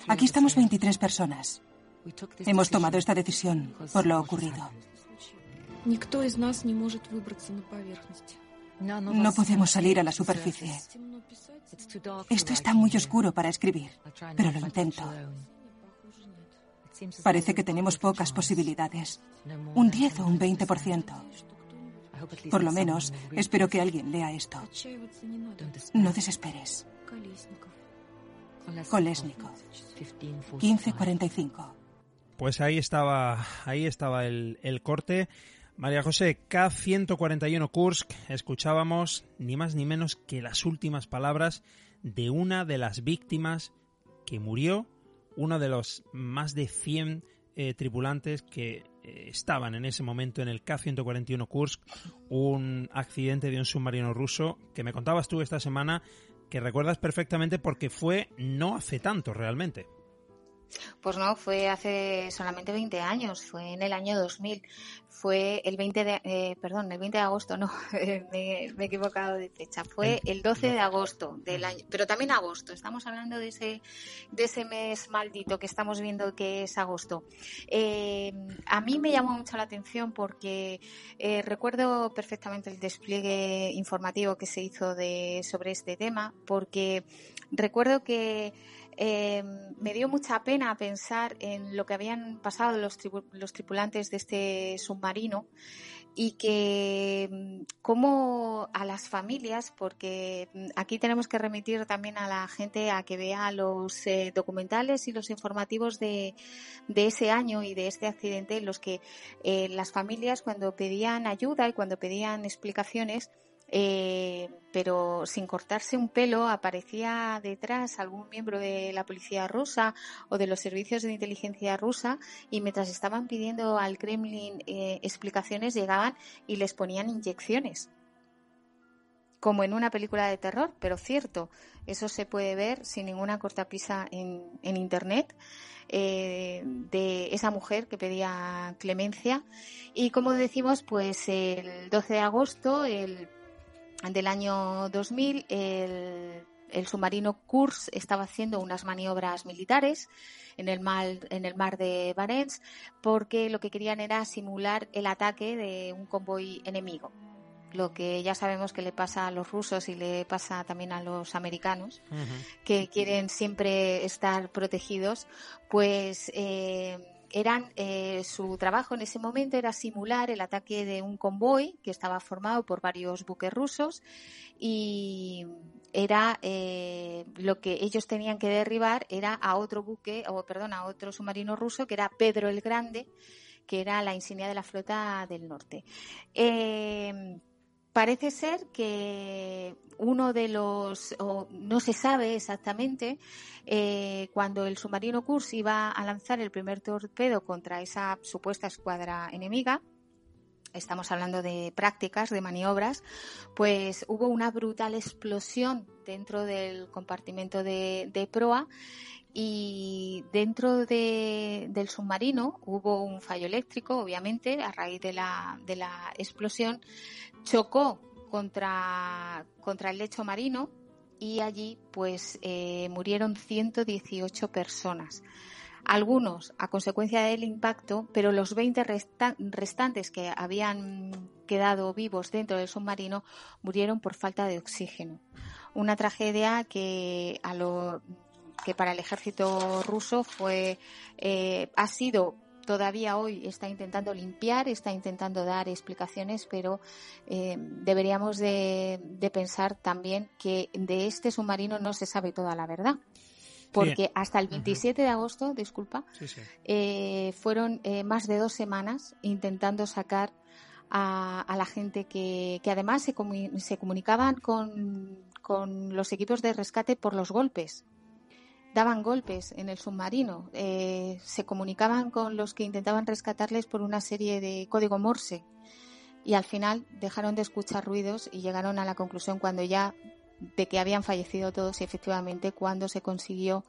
Aquí estamos 23 personas. Hemos tomado esta decisión por lo ocurrido. No podemos salir a la superficie. Esto está muy oscuro para escribir, pero lo intento. Parece que tenemos pocas posibilidades. Un 10 o un 20%. Por lo menos, espero que alguien lea esto. No desesperes. Kolesnikov. 1545. Pues ahí estaba, ahí estaba el, el corte. María José, K141 Kursk, escuchábamos ni más ni menos que las últimas palabras de una de las víctimas que murió, uno de los más de 100 eh, tripulantes que eh, estaban en ese momento en el K-141 Kursk, un accidente de un submarino ruso que me contabas tú esta semana que recuerdas perfectamente porque fue no hace tanto realmente. Pues no, fue hace solamente 20 años, fue en el año 2000. Fue el 20 de, eh, perdón, el 20 de agosto, no, *laughs* me, me, he equivocado de fecha. Fue el 12 de agosto del año, pero también agosto. Estamos hablando de ese, de ese mes maldito que estamos viendo que es agosto. Eh, a mí me llamó mucho la atención porque eh, recuerdo perfectamente el despliegue informativo que se hizo de, sobre este tema, porque recuerdo que eh, me dio mucha pena pensar en lo que habían pasado los, los tripulantes de este submarino y que mm, como a las familias, porque mm, aquí tenemos que remitir también a la gente a que vea los eh, documentales y los informativos de, ese año y de este accidente en los que eh, las familias cuando pedían ayuda y cuando pedían explicaciones eh, pero sin cortarse un pelo aparecía detrás algún miembro de la policía rusa o de los servicios de inteligencia rusa y mientras estaban pidiendo al Kremlin eh, explicaciones llegaban y les ponían inyecciones. Como en una película de terror, pero cierto, eso se puede ver sin ninguna cortapisa en, en internet eh, de esa mujer que pedía clemencia. Y como decimos, pues el 12 de agosto el del año 2000 el, el submarino Kursk estaba haciendo unas maniobras militares en el mar, en el mar de Barents porque lo que querían era simular el ataque de un convoy enemigo. Lo que ya sabemos que le pasa a los rusos y le pasa también a los americanos, uh -huh. que quieren siempre estar protegidos, pues eh, eran eh, su trabajo en ese momento era simular el ataque de un convoy que estaba formado por varios buques rusos y era eh, lo que ellos tenían que derribar era a otro buque o perdón a otro submarino ruso que era Pedro el Grande que era la insignia de la flota del norte. Eh, parece ser que uno de los, o no se sabe exactamente, eh, cuando el submarino Kursk iba a lanzar el primer torpedo contra esa supuesta escuadra enemiga, estamos hablando de prácticas, de maniobras, pues hubo una brutal explosión dentro del compartimento de, de proa y dentro del submarino hubo un fallo eléctrico, obviamente, a raíz de la, de la explosión. Chocó contra, el lecho marino y allí pues eh, murieron 118 personas. Algunos a consecuencia del impacto, pero los 20 restantes que habían quedado vivos dentro del submarino murieron por falta de oxígeno. Una tragedia que a lo que para el ejército ruso fue eh, ha sido todavía hoy está intentando limpiar, está intentando dar explicaciones, pero eh, deberíamos de, pensar también que de este submarino no se sabe toda la verdad. Porque hasta el 27 de agosto, disculpa, eh, fueron eh, más de dos semanas intentando sacar a, la gente que, que además se, se comunicaban con, con los equipos de rescate por los golpes daban golpes en el submarino, eh, se comunicaban con los que intentaban rescatarles por una serie de código Morse y al final dejaron de escuchar ruidos y llegaron a la conclusión cuando ya de que habían fallecido todos y efectivamente cuando se consiguió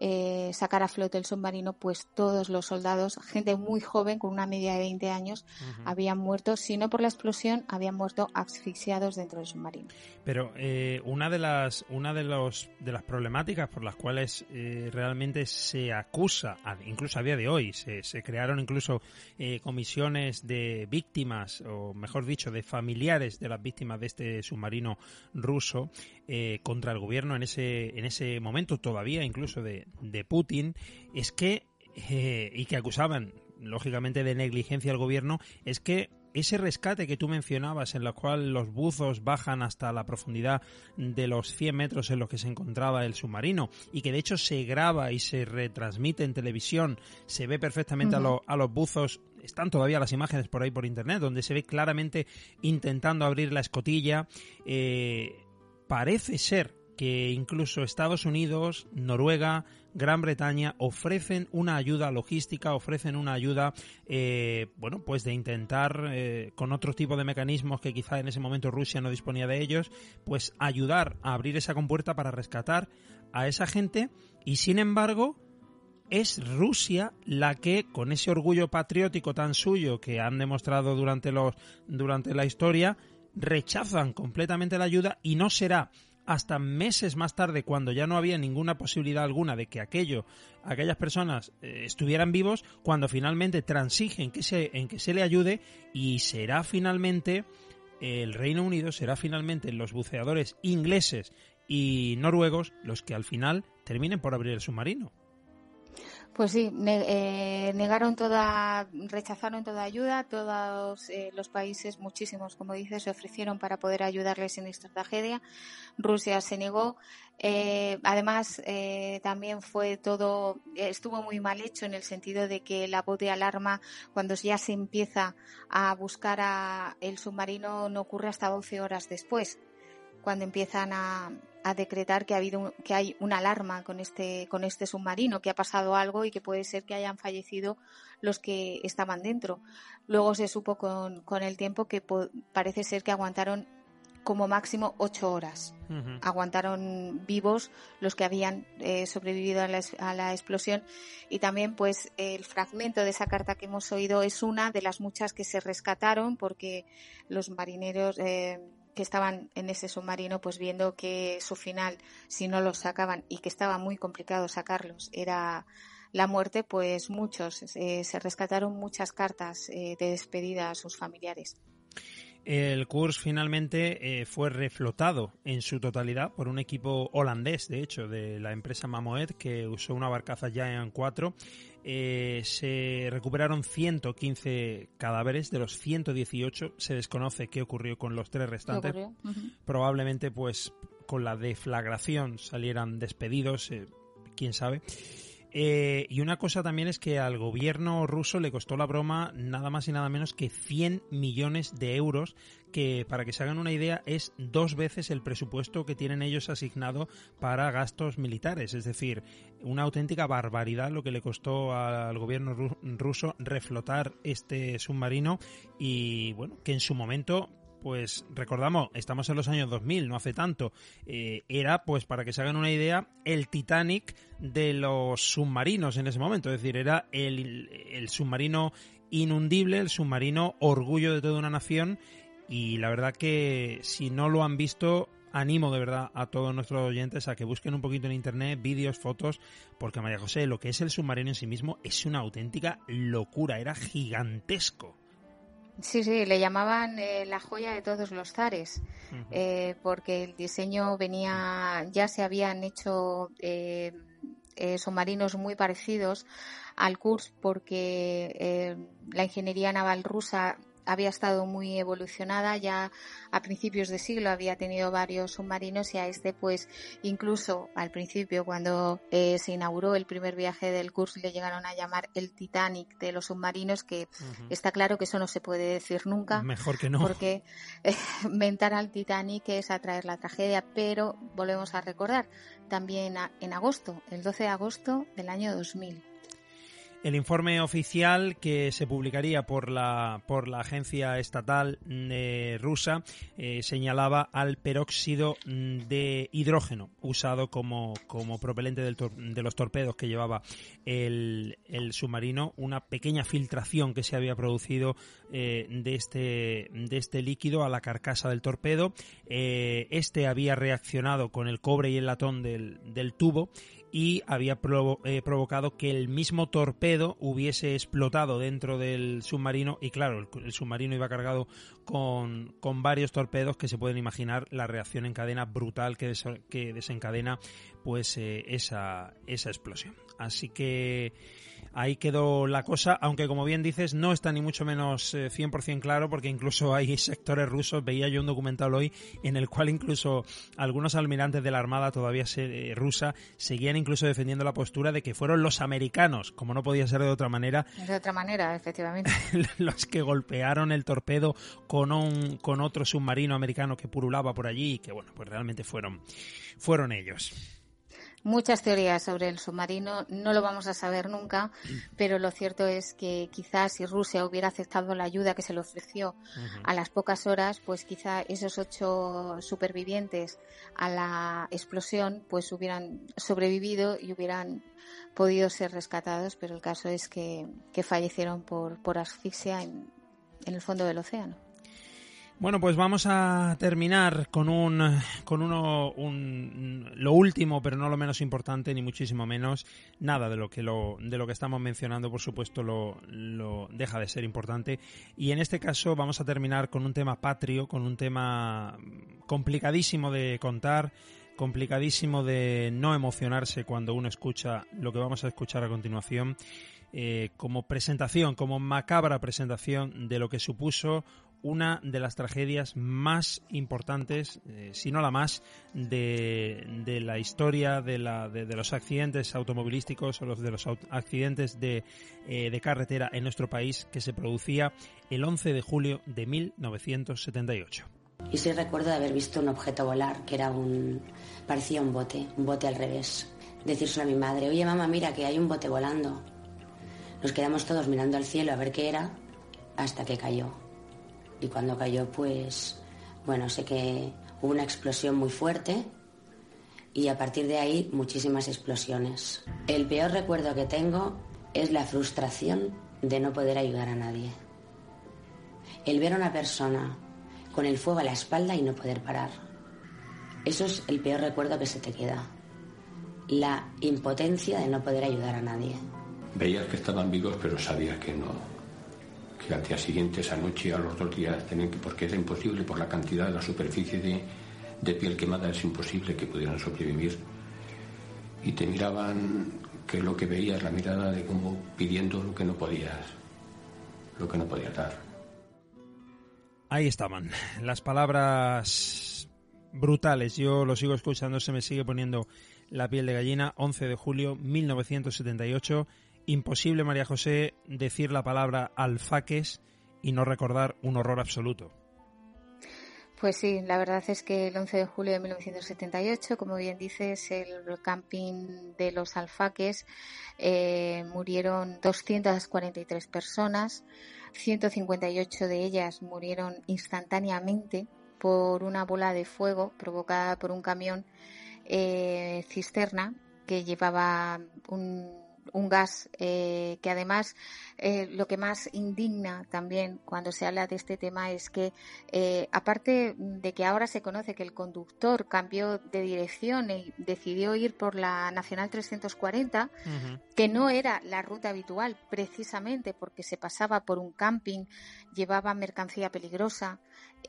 eh, sacar a flote el submarino, pues todos los soldados, gente muy joven, con una media de 20 años, habían muerto, si no por la explosión, habían muerto asfixiados dentro del submarino. Pero eh, una de las una de los de las problemáticas por las cuales eh, realmente se acusa, incluso a día de hoy, se, se crearon incluso comisiones de víctimas, o mejor dicho, de familiares de las víctimas de este submarino ruso contra el gobierno en ese en ese momento todavía, incluso de, de Putin es que, eh, y que acusaban lógicamente de negligencia al gobierno, es que ese rescate que tú mencionabas, en el cual los buzos bajan hasta la profundidad de los 100 metros en los que se encontraba el submarino, y que de hecho se graba y se retransmite en televisión, se ve perfectamente a, a, los buzos, están todavía las imágenes por ahí por internet, donde se ve claramente intentando abrir la escotilla, eh, parece ser que incluso Estados Unidos, Noruega, Gran Bretaña ofrecen una ayuda logística, ofrecen una ayuda, eh, bueno, pues de intentar eh, con otro tipo de mecanismos que quizá en ese momento Rusia no disponía de ellos, pues ayudar a abrir esa compuerta para rescatar a esa gente. Y sin embargo es Rusia la que, con ese orgullo patriótico tan suyo que han demostrado durante, los, durante la historia, rechazan completamente la ayuda y no será hasta meses más tarde, cuando ya no había ninguna posibilidad alguna de que aquello, aquellas personas eh, estuvieran vivos, cuando finalmente transigen que se, en que se le ayude y será finalmente el Reino Unido, será finalmente los buceadores ingleses y noruegos los que al final terminen por abrir el submarino. Pues sí, eh, negaron toda, rechazaron toda ayuda, todos eh, los países, muchísimos, como dices, se ofrecieron para poder ayudarles en esta tragedia. Rusia se negó. Eh, además, también fue todo, estuvo muy mal hecho en el sentido de que la voz de alarma, cuando ya se empieza a buscar a el submarino, no ocurre hasta 12 horas después cuando empiezan a, decretar que ha habido que hay una alarma con este con este submarino que ha pasado algo y que puede ser que hayan fallecido los que estaban dentro. Luego se supo con, con el tiempo que parece ser que aguantaron como máximo ocho horas. Aguantaron vivos los que habían eh, sobrevivido a la, a la, explosión. Y también pues el fragmento de esa carta que hemos oído es una de las muchas que se rescataron porque los marineros eh, que estaban en ese submarino, pues viendo que su final, si no los sacaban y que estaba muy complicado sacarlos, era la muerte, pues muchos, eh, se rescataron muchas cartas eh, de despedida a sus familiares. El Kurs finalmente eh, fue reflotado en su totalidad por un equipo holandés, de hecho, de la empresa Mamoed, que usó una barcaza Giant 4. Eh, se recuperaron 115 cadáveres, de los 118 se desconoce qué ocurrió con los tres restantes. Probablemente, pues, con la deflagración salieran despedidos, eh, quién sabe. Eh, y una cosa también es que al gobierno ruso le costó la broma nada más y nada menos que 100 millones de euros, que para que se hagan una idea es dos veces el presupuesto que tienen ellos asignado para gastos militares. Es decir, una auténtica barbaridad lo que le costó al gobierno ruso reflotar este submarino y bueno, que en su momento pues recordamos, estamos en los años 2000, no hace tanto, eh, era, pues para que se hagan una idea, el Titanic de los submarinos en ese momento, es decir, era el, el submarino inundible, el submarino orgullo de toda una nación y la verdad que si no lo han visto animo de verdad a todos nuestros oyentes a que busquen un poquito en internet vídeos, fotos, porque María José, lo que es el submarino en sí mismo es una auténtica locura, era gigantesco. Sí, sí, le llamaban eh, la joya de todos los zares, eh, porque el diseño venía, ya se habían hecho eh, submarinos muy parecidos al Kursk, porque la ingeniería naval rusa había estado muy evolucionada, ya a principios de siglo había tenido varios submarinos y a este pues incluso al principio cuando eh, se inauguró el primer viaje del curso le llegaron a llamar el Titanic de los submarinos que está claro que eso no se puede decir nunca. Mejor que no. Porque eh, *laughs* mentar al Titanic es atraer la tragedia, pero volvemos a recordar también en agosto, el 12 de agosto del año 2000. El informe oficial que se publicaría por la, por la agencia estatal eh, rusa eh, señalaba al peróxido mm, de hidrógeno usado como, como propelente de los torpedos que llevaba el, el, submarino, una pequeña filtración que se había producido eh, de, este, de este líquido a la carcasa del torpedo. este había reaccionado con el cobre y el latón del, del tubo y había eh, provocado que el mismo torpedo hubiese explotado dentro del submarino y claro, el, submarino iba cargado con, con, varios torpedos que se pueden imaginar la reacción en cadena brutal que, que desencadena pues eh, esa, esa explosión. Así que ahí quedó la cosa, aunque como bien dices no está ni mucho menos 100% eh, claro porque incluso *laughs* hay sectores rusos, veía yo un documental hoy en el cual incluso algunos almirantes de la Armada todavía se, rusa seguían incluso defendiendo la postura de que fueron los americanos, como no podía ser de otra manera. De otra manera, efectivamente. *laughs* los que golpearon el torpedo con un con otro submarino americano que purulaba por allí y que bueno, pues realmente fueron fueron ellos muchas teorías sobre el submarino, no lo vamos a saber nunca, pero lo cierto es que quizás si Rusia hubiera aceptado la ayuda que se le ofreció a las pocas horas, pues quizá esos ocho supervivientes a la explosión pues hubieran sobrevivido y hubieran podido ser rescatados, pero el caso es que, fallecieron por, por asfixia en el fondo del océano. Bueno, pues vamos a terminar con un, con uno, un, lo último, pero no lo menos importante, ni muchísimo menos. Nada de lo que lo, de lo que estamos mencionando, por supuesto, lo, lo deja de ser importante. Y en este caso vamos a terminar con un tema patrio, con un tema complicadísimo de contar, complicadísimo de no emocionarse cuando uno escucha lo que vamos a escuchar a continuación. Eh, como presentación, como macabra presentación de lo que supuso una de las tragedias más importantes, eh, si no la más, de, de la historia de, la, de, los accidentes automovilísticos o los de los accidentes de, eh, de carretera en nuestro país que se producía el 11 de julio de 1978. Y sí recuerdo de haber visto un objeto volar que era un. parecía un bote, un bote al revés. Decírselo a mi madre, oye mamá, mira que hay un bote volando. Nos quedamos todos mirando al cielo a ver qué era hasta que cayó y cuando cayó pues bueno, sé que hubo una explosión muy fuerte y a partir de ahí muchísimas explosiones. El peor recuerdo que tengo es la frustración de no poder ayudar a nadie. El ver a una persona con el fuego a la espalda y no poder parar. Eso es el peor recuerdo que se te queda. La impotencia de no poder ayudar a nadie. Veías que estaban vivos, pero sabías que no, que al día siguiente, esa noche, a los dos días, tenían que, porque era imposible por la cantidad de la superficie de, de piel quemada, es imposible que pudieran sobrevivir. Y te miraban, que lo que veías, la mirada de como pidiendo lo que no podías, lo que no podías dar. Ahí estaban, las palabras brutales. Yo lo sigo escuchando, se me sigue poniendo la piel de gallina. 11 de julio 1978 imposible, María José, decir la palabra alfaques y no recordar un horror absoluto. Pues sí, la verdad es que el 11 de julio de 1978, como bien dices, el camping de los Alfaques eh, murieron 243 personas, 158 de ellas murieron instantáneamente por una bola de fuego provocada por un camión eh, cisterna que llevaba un un gas eh, que además eh, lo que más indigna también cuando se habla de este tema es que eh, aparte de que ahora se conoce que el conductor cambió de dirección y decidió ir por la Nacional 340, que no era la ruta habitual precisamente porque se pasaba por un camping, llevaba mercancía peligrosa,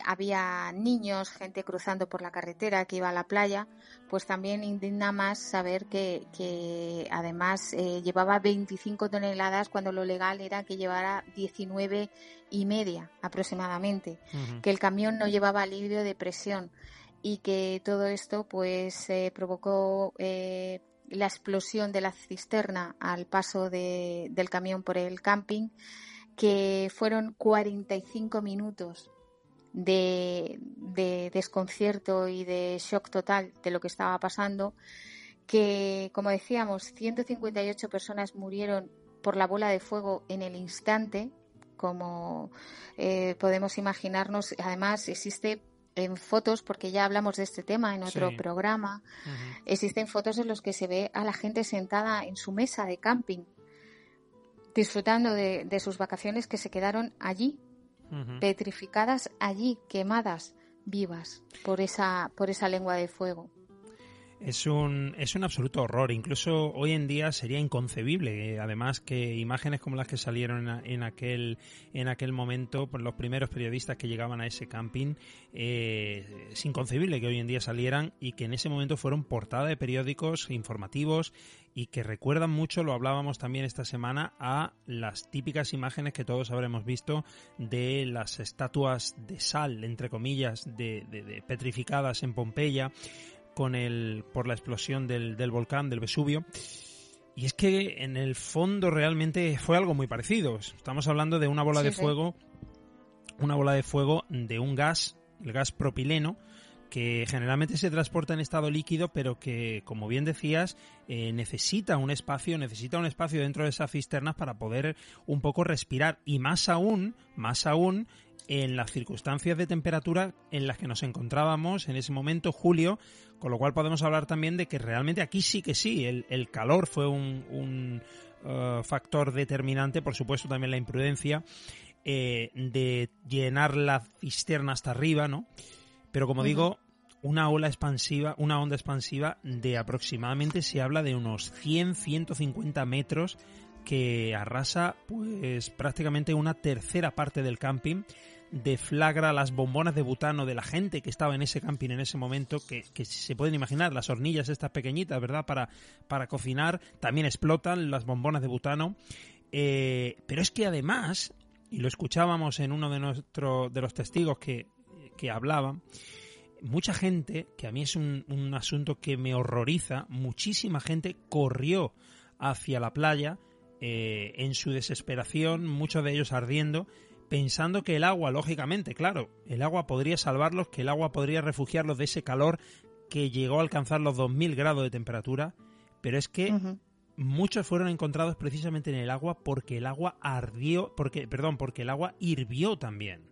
había niños, gente cruzando por la carretera que iba a la playa, pues también indigna más saber que, que además eh, llevaba 25 toneladas cuando lo legal era que llevara 19 y media aproximadamente, que el camión no llevaba alivio de presión y que todo esto pues eh, provocó eh, la explosión de la cisterna al paso de, del camión por el camping que fueron 45 minutos de, desconcierto y de shock total de lo que estaba pasando, que, como decíamos, 158 personas murieron por la bola de fuego en el instante, como eh, podemos imaginarnos. Además, existe en fotos, porque ya hablamos de este tema en otro programa, existen fotos en los que se ve a la gente sentada en su mesa de camping, disfrutando de sus vacaciones que se quedaron allí petrificadas allí, quemadas vivas por esa, por esa lengua de fuego. Es un, es un absoluto horror. Incluso hoy en día sería inconcebible. Eh, además que imágenes como las que salieron en, aquel, en aquel momento por los primeros periodistas que llegaban a ese camping, eh, es inconcebible que hoy en día salieran y que en ese momento fueron portada de periódicos informativos y que recuerdan mucho, lo hablábamos también esta semana, a las típicas imágenes que todos habremos visto de las estatuas de sal, entre comillas, de, de petrificadas en Pompeya con el, por la explosión del, del volcán, del Vesubio. Y es que en el fondo realmente fue algo muy parecido. Estamos hablando de una bola de fuego, una bola de fuego de un gas, el gas propileno, que generalmente se transporta en estado líquido, pero que, como bien decías, eh, necesita un espacio, necesita un espacio dentro de esas cisternas para poder un poco respirar. Y más aún, más aún, en las circunstancias de temperatura en las que nos encontrábamos en ese momento, julio, con lo cual podemos hablar también de que realmente aquí sí que sí, el, calor fue un, uh, factor determinante, por supuesto también la imprudencia eh, de llenar la cisterna hasta arriba, ¿no? Pero como digo, una ola expansiva, una onda expansiva de aproximadamente se habla de unos 100, 150 metros que arrasa pues prácticamente una tercera parte del camping deflagra las bombonas de butano de la gente que estaba en ese camping en ese momento, que, se pueden imaginar, las hornillas estas pequeñitas, ¿verdad? Para, para cocinar, también explotan las bombonas de butano. Eh, pero es que además, y lo escuchábamos en uno de, nuestro, de los testigos que, que hablaban, mucha gente, que a mí es un, un asunto que me horroriza, muchísima gente corrió hacia la playa eh, en su desesperación, muchos de ellos ardiendo, pensando que el agua, lógicamente, claro, el agua podría salvarlos, que el agua podría refugiarlos de ese calor que llegó a alcanzar los 2000 grados de temperatura, pero es que muchos fueron encontrados precisamente en el agua porque el agua ardió, porque, perdón, porque el agua hirvió también.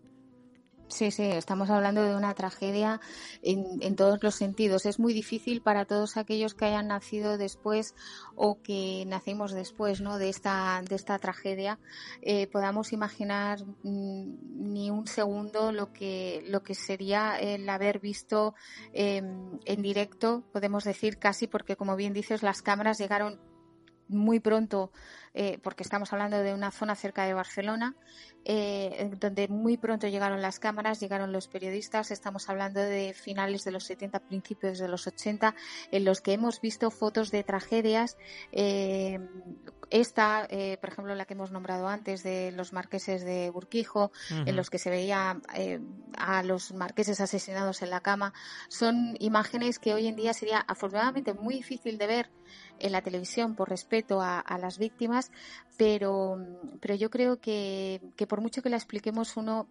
Sí, sí, estamos hablando de una tragedia en, en, todos los sentidos. Es muy difícil para todos aquellos que hayan nacido después o que nacimos después, ¿no? De esta de esta tragedia, eh, podamos imaginar mm, ni un segundo lo que lo que sería el haber visto eh, en directo, podemos decir casi, porque como bien dices, las cámaras llegaron muy pronto, eh, porque estamos hablando de una zona cerca de Barcelona, eh, donde muy pronto llegaron las cámaras, llegaron los periodistas, estamos hablando de finales de los 70, principios de los 80, en los que hemos visto fotos de tragedias. Eh, esta, eh, por ejemplo, la que hemos nombrado antes, de los marqueses de Burquijo, en los que se veía eh, a los marqueses asesinados en la cama, son imágenes que hoy en día sería afortunadamente muy difícil de ver en la televisión por respeto a, las víctimas, pero, pero yo creo que, que, por mucho que la expliquemos, uno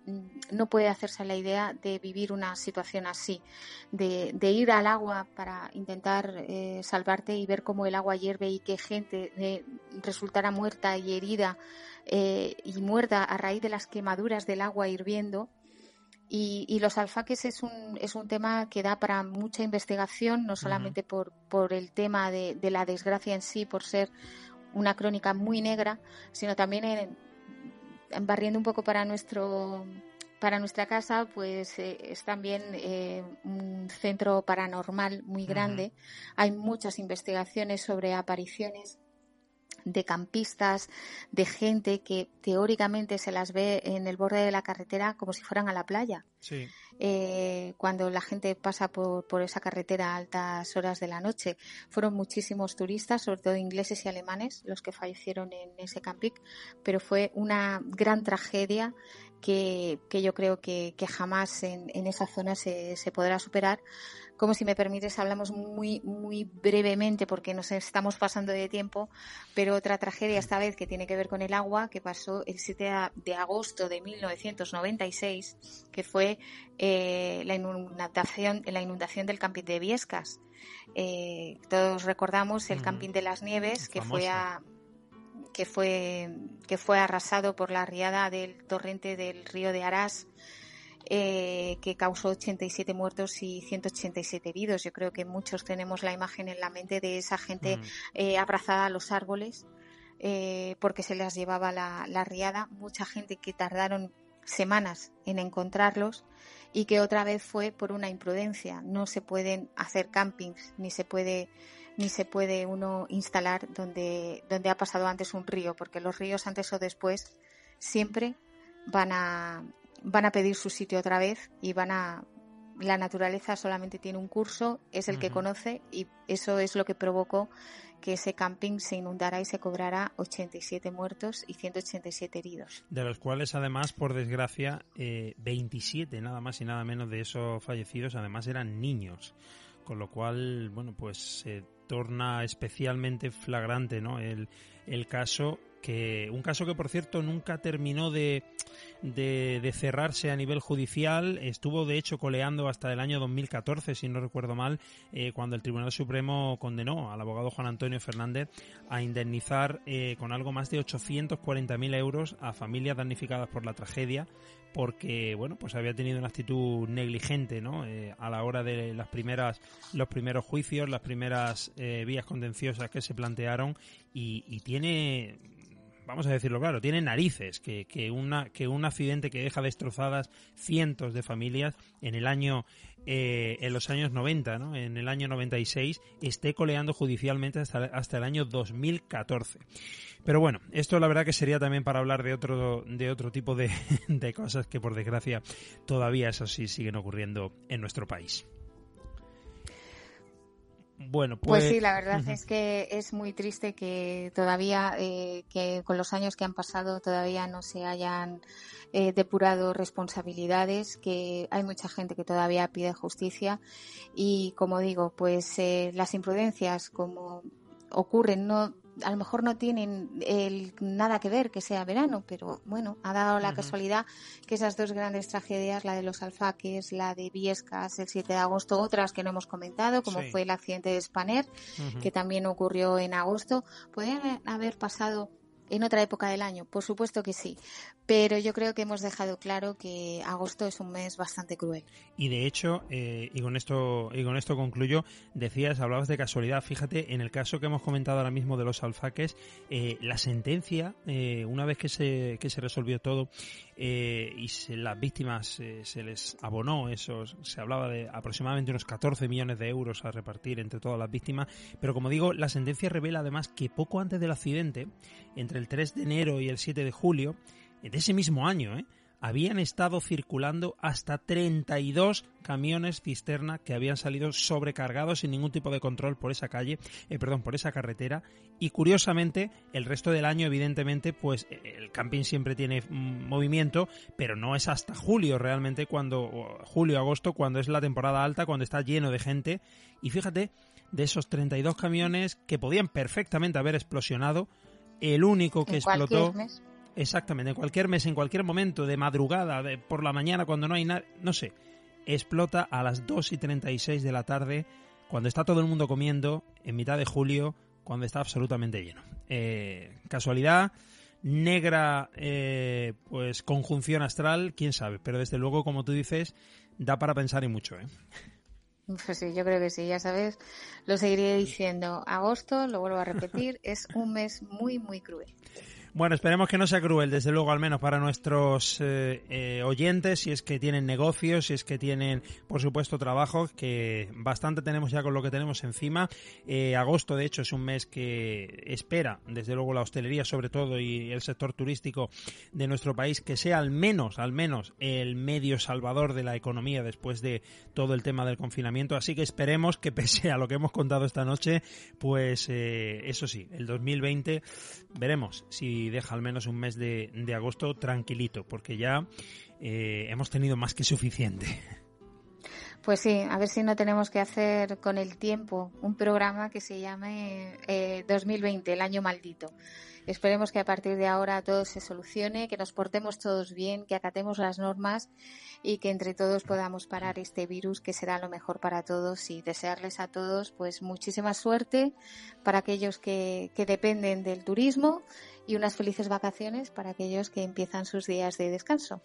no puede hacerse la idea de vivir una situación así, de, de ir al agua para intentar eh, salvarte y ver cómo el agua hierve y que gente eh, resultara muerta y herida eh, y muerta a raíz de las quemaduras del agua hirviendo. Y, los alfaques es un, es un tema que da para mucha investigación, no solamente por, por el tema de, la desgracia en sí, por ser una crónica muy negra, sino también en, barriendo un poco para nuestro para nuestra casa, pues eh, es también eh, un centro paranormal muy grande. Hay muchas investigaciones sobre apariciones de campistas, de gente que teóricamente se las ve en el borde de la carretera como si fueran a la playa. Eh, cuando la gente pasa por, por, esa carretera a altas horas de la noche. Fueron muchísimos turistas, sobre todo ingleses y alemanes, los que fallecieron en ese camping, pero fue una gran tragedia que, que yo creo que, que jamás en, en, esa zona se, se podrá superar como si me permites hablamos muy muy brevemente porque nos estamos pasando de tiempo, pero otra tragedia esta vez que tiene que ver con el agua que pasó el 7 de agosto de 1996, que fue eh, la inundación la inundación del camping de Viescas. Eh, todos recordamos el camping de las Nieves que fue a que fue que fue arrasado por la riada del torrente del río de Arás eh, que causó 87 muertos y 187 heridos. Yo creo que muchos tenemos la imagen en la mente de esa gente mm. eh, abrazada a los árboles eh, porque se les llevaba la, la riada. Mucha gente que tardaron semanas en encontrarlos y que otra vez fue por una imprudencia. No se pueden hacer campings ni se puede ni se puede uno instalar donde, donde ha pasado antes un río, porque los ríos antes o después siempre van a, van a pedir su sitio otra vez y van a la naturaleza solamente tiene un curso, es el que conoce y eso es lo que provocó que ese camping se inundara y se cobrara 87 muertos y 187 heridos. De los cuales además, por desgracia, eh, 27 nada más y nada menos de esos fallecidos además eran niños. Con lo cual, bueno, pues se torna especialmente flagrante ¿no? el, el caso que un caso que por cierto nunca terminó de, de, cerrarse a nivel judicial, estuvo de hecho coleando hasta el año 2014, si no recuerdo mal, eh, cuando el Tribunal Supremo condenó al abogado Juan Antonio Fernández a indemnizar eh, con algo más de 840.000 euros a familias damnificadas por la tragedia, porque bueno, pues había tenido una actitud negligente, ¿no? Eh, a la hora de las primeras, los primeros juicios, las primeras vías contenciosas que se plantearon y, y tiene vamos a decirlo claro, tiene narices que, que, una, que un accidente que deja destrozadas cientos de familias en el año, eh, en los años 90, ¿no? En el año 96 esté coleando judicialmente hasta, hasta el año 2014. Pero bueno, esto la verdad que sería también para hablar de otro, de otro tipo de, *laughs* de cosas que por desgracia todavía eso sí siguen ocurriendo en nuestro país. Bueno, pues... pues sí, la verdad es que es muy triste que todavía, eh, que con los años que han pasado todavía no se hayan eh, depurado responsabilidades, que hay mucha gente que todavía pide justicia y como digo, pues eh, las imprudencias como ocurren no a lo mejor no tienen el, nada que ver que sea verano, pero bueno, ha dado la casualidad que esas dos grandes tragedias, la de los alfaques, la de Viescas el 7 de agosto, otras que no hemos comentado, como fue el accidente de Spanner, que también ocurrió en agosto, pueden haber pasado en otra época del año, por supuesto que sí, pero yo creo que hemos dejado claro que agosto es un mes bastante cruel. Y de hecho, eh, y con esto y con esto concluyo, decías, hablabas de casualidad. Fíjate, en el caso que hemos comentado ahora mismo de los alfaques, eh, la sentencia, eh, una vez que se que se resolvió todo y las víctimas se les abonó, eso, se hablaba de aproximadamente unos 14 millones de euros a repartir entre todas las víctimas, pero como digo, la sentencia revela además que poco antes del accidente, entre el 3 de enero y el 7 de julio, de ese mismo año, ¿eh? Habían estado circulando hasta 32 camiones cisterna que habían salido sobrecargados sin ningún tipo de control por esa calle, eh, perdón, por esa carretera y curiosamente el resto del año evidentemente pues eh, el camping siempre tiene mm, movimiento, pero no es hasta julio realmente cuando julio agosto cuando es la temporada alta, cuando está lleno de gente y fíjate de esos 32 camiones que podían perfectamente haber explosionado, el único que explotó... Mes. Exactamente, en cualquier mes, en cualquier momento, de madrugada, de, por la mañana, cuando no hay nada, no sé, explota a las 2 y 36 de la tarde, cuando está todo el mundo comiendo, en mitad de julio, cuando está absolutamente lleno. Eh, casualidad, negra eh, pues conjunción astral, quién sabe, pero desde luego, como tú dices, da para pensar y mucho, ¿eh? Pues sí, yo creo que sí, ya sabes, lo seguiré diciendo. Agosto, lo vuelvo a repetir, es un mes muy, muy cruel. Bueno, esperemos que no sea cruel, desde luego, al menos para nuestros eh, eh, oyentes, si es que tienen negocios, si es que tienen, por supuesto, trabajos, que bastante tenemos ya con lo que tenemos encima. Eh, agosto, de hecho, es un mes que espera, desde luego, la hostelería, sobre todo, y el sector turístico de nuestro país, que sea al menos, al menos, el medio salvador de la economía después de todo el tema del confinamiento. Así que esperemos que, pese a lo que hemos contado esta noche, pues, eso sí, el 2020, veremos si deja al menos un mes de, agosto tranquilito, porque ya eh, hemos tenido más que suficiente. Pues sí, a ver si no tenemos que hacer con el tiempo un programa que se llame 2020, eh, el año maldito. Esperemos que a partir de ahora todo se solucione, que nos portemos todos bien, que acatemos las normas y que entre todos podamos parar este virus que será lo mejor para todos. Y desearles a todos pues muchísima suerte para aquellos que, que dependen del turismo y unas felices vacaciones para aquellos que empiezan sus días de descanso.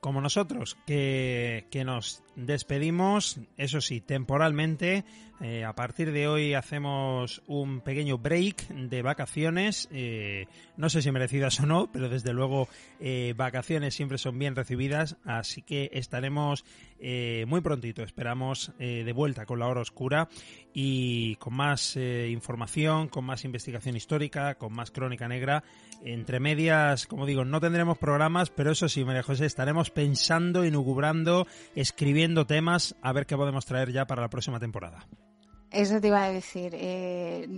Como nosotros, que, que, nos despedimos, eso sí, temporalmente. Eh, a partir de hoy hacemos un pequeño break de vacaciones. Eh, no sé si merecidas o no, pero desde luego eh, vacaciones siempre son bien recibidas. Así que estaremos muy prontito, esperamos, de vuelta con la hora oscura y con más información, con más investigación histórica, con más crónica negra. Entre medias, como digo, no tendremos programas, pero eso sí, María José, estaremos pensando, inugubrando, escribiendo temas, a ver qué podemos traer ya para la próxima temporada. Eso te iba a decir. Eh,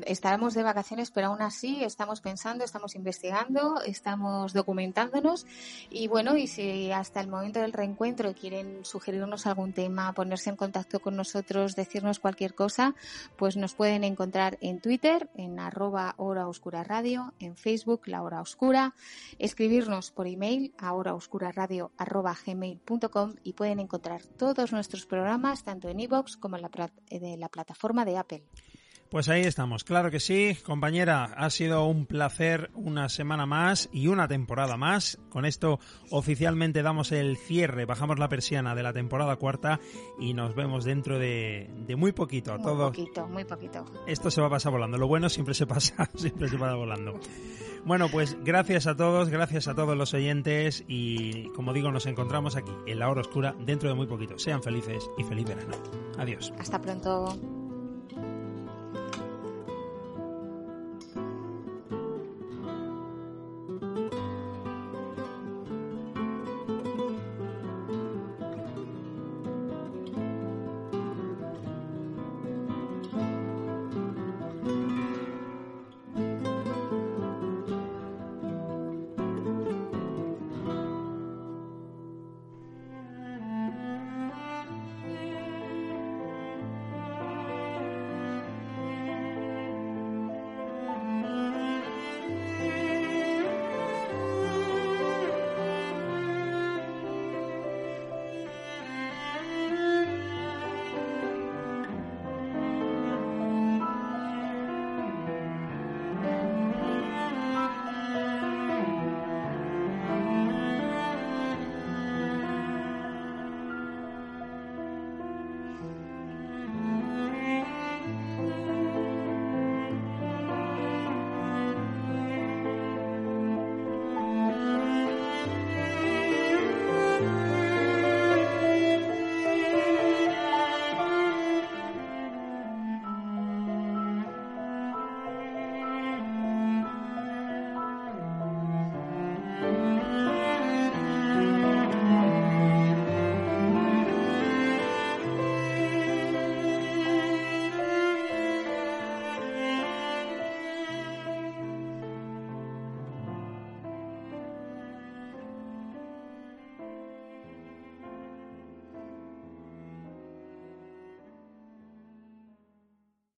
de vacaciones, pero aún así estamos pensando, estamos investigando, estamos documentándonos. Y bueno, y si hasta el momento del reencuentro quieren sugerirnos algún tema, ponerse en contacto con nosotros, decirnos cualquier cosa, pues nos pueden encontrar en Twitter, en arroba hora oscura radio, en Facebook, la hora oscura, escribirnos por email a radio arroba gmail.com y pueden encontrar todos nuestros programas tanto en iVoox como en la, de la plataforma de Apple. Pues ahí estamos, claro que sí, compañera, ha sido un placer una semana más y una temporada más. Con esto oficialmente damos el cierre, bajamos la persiana de la temporada cuarta y nos vemos dentro de, muy poquito. Muy poquito, muy poquito. Esto se va a pasar volando, lo bueno siempre se pasa, *laughs* siempre se va volando. Bueno, pues gracias a todos, gracias a todos los oyentes y como digo, nos encontramos aquí en la hora oscura dentro de muy poquito. Sean felices y feliz verano. Adiós. Hasta pronto.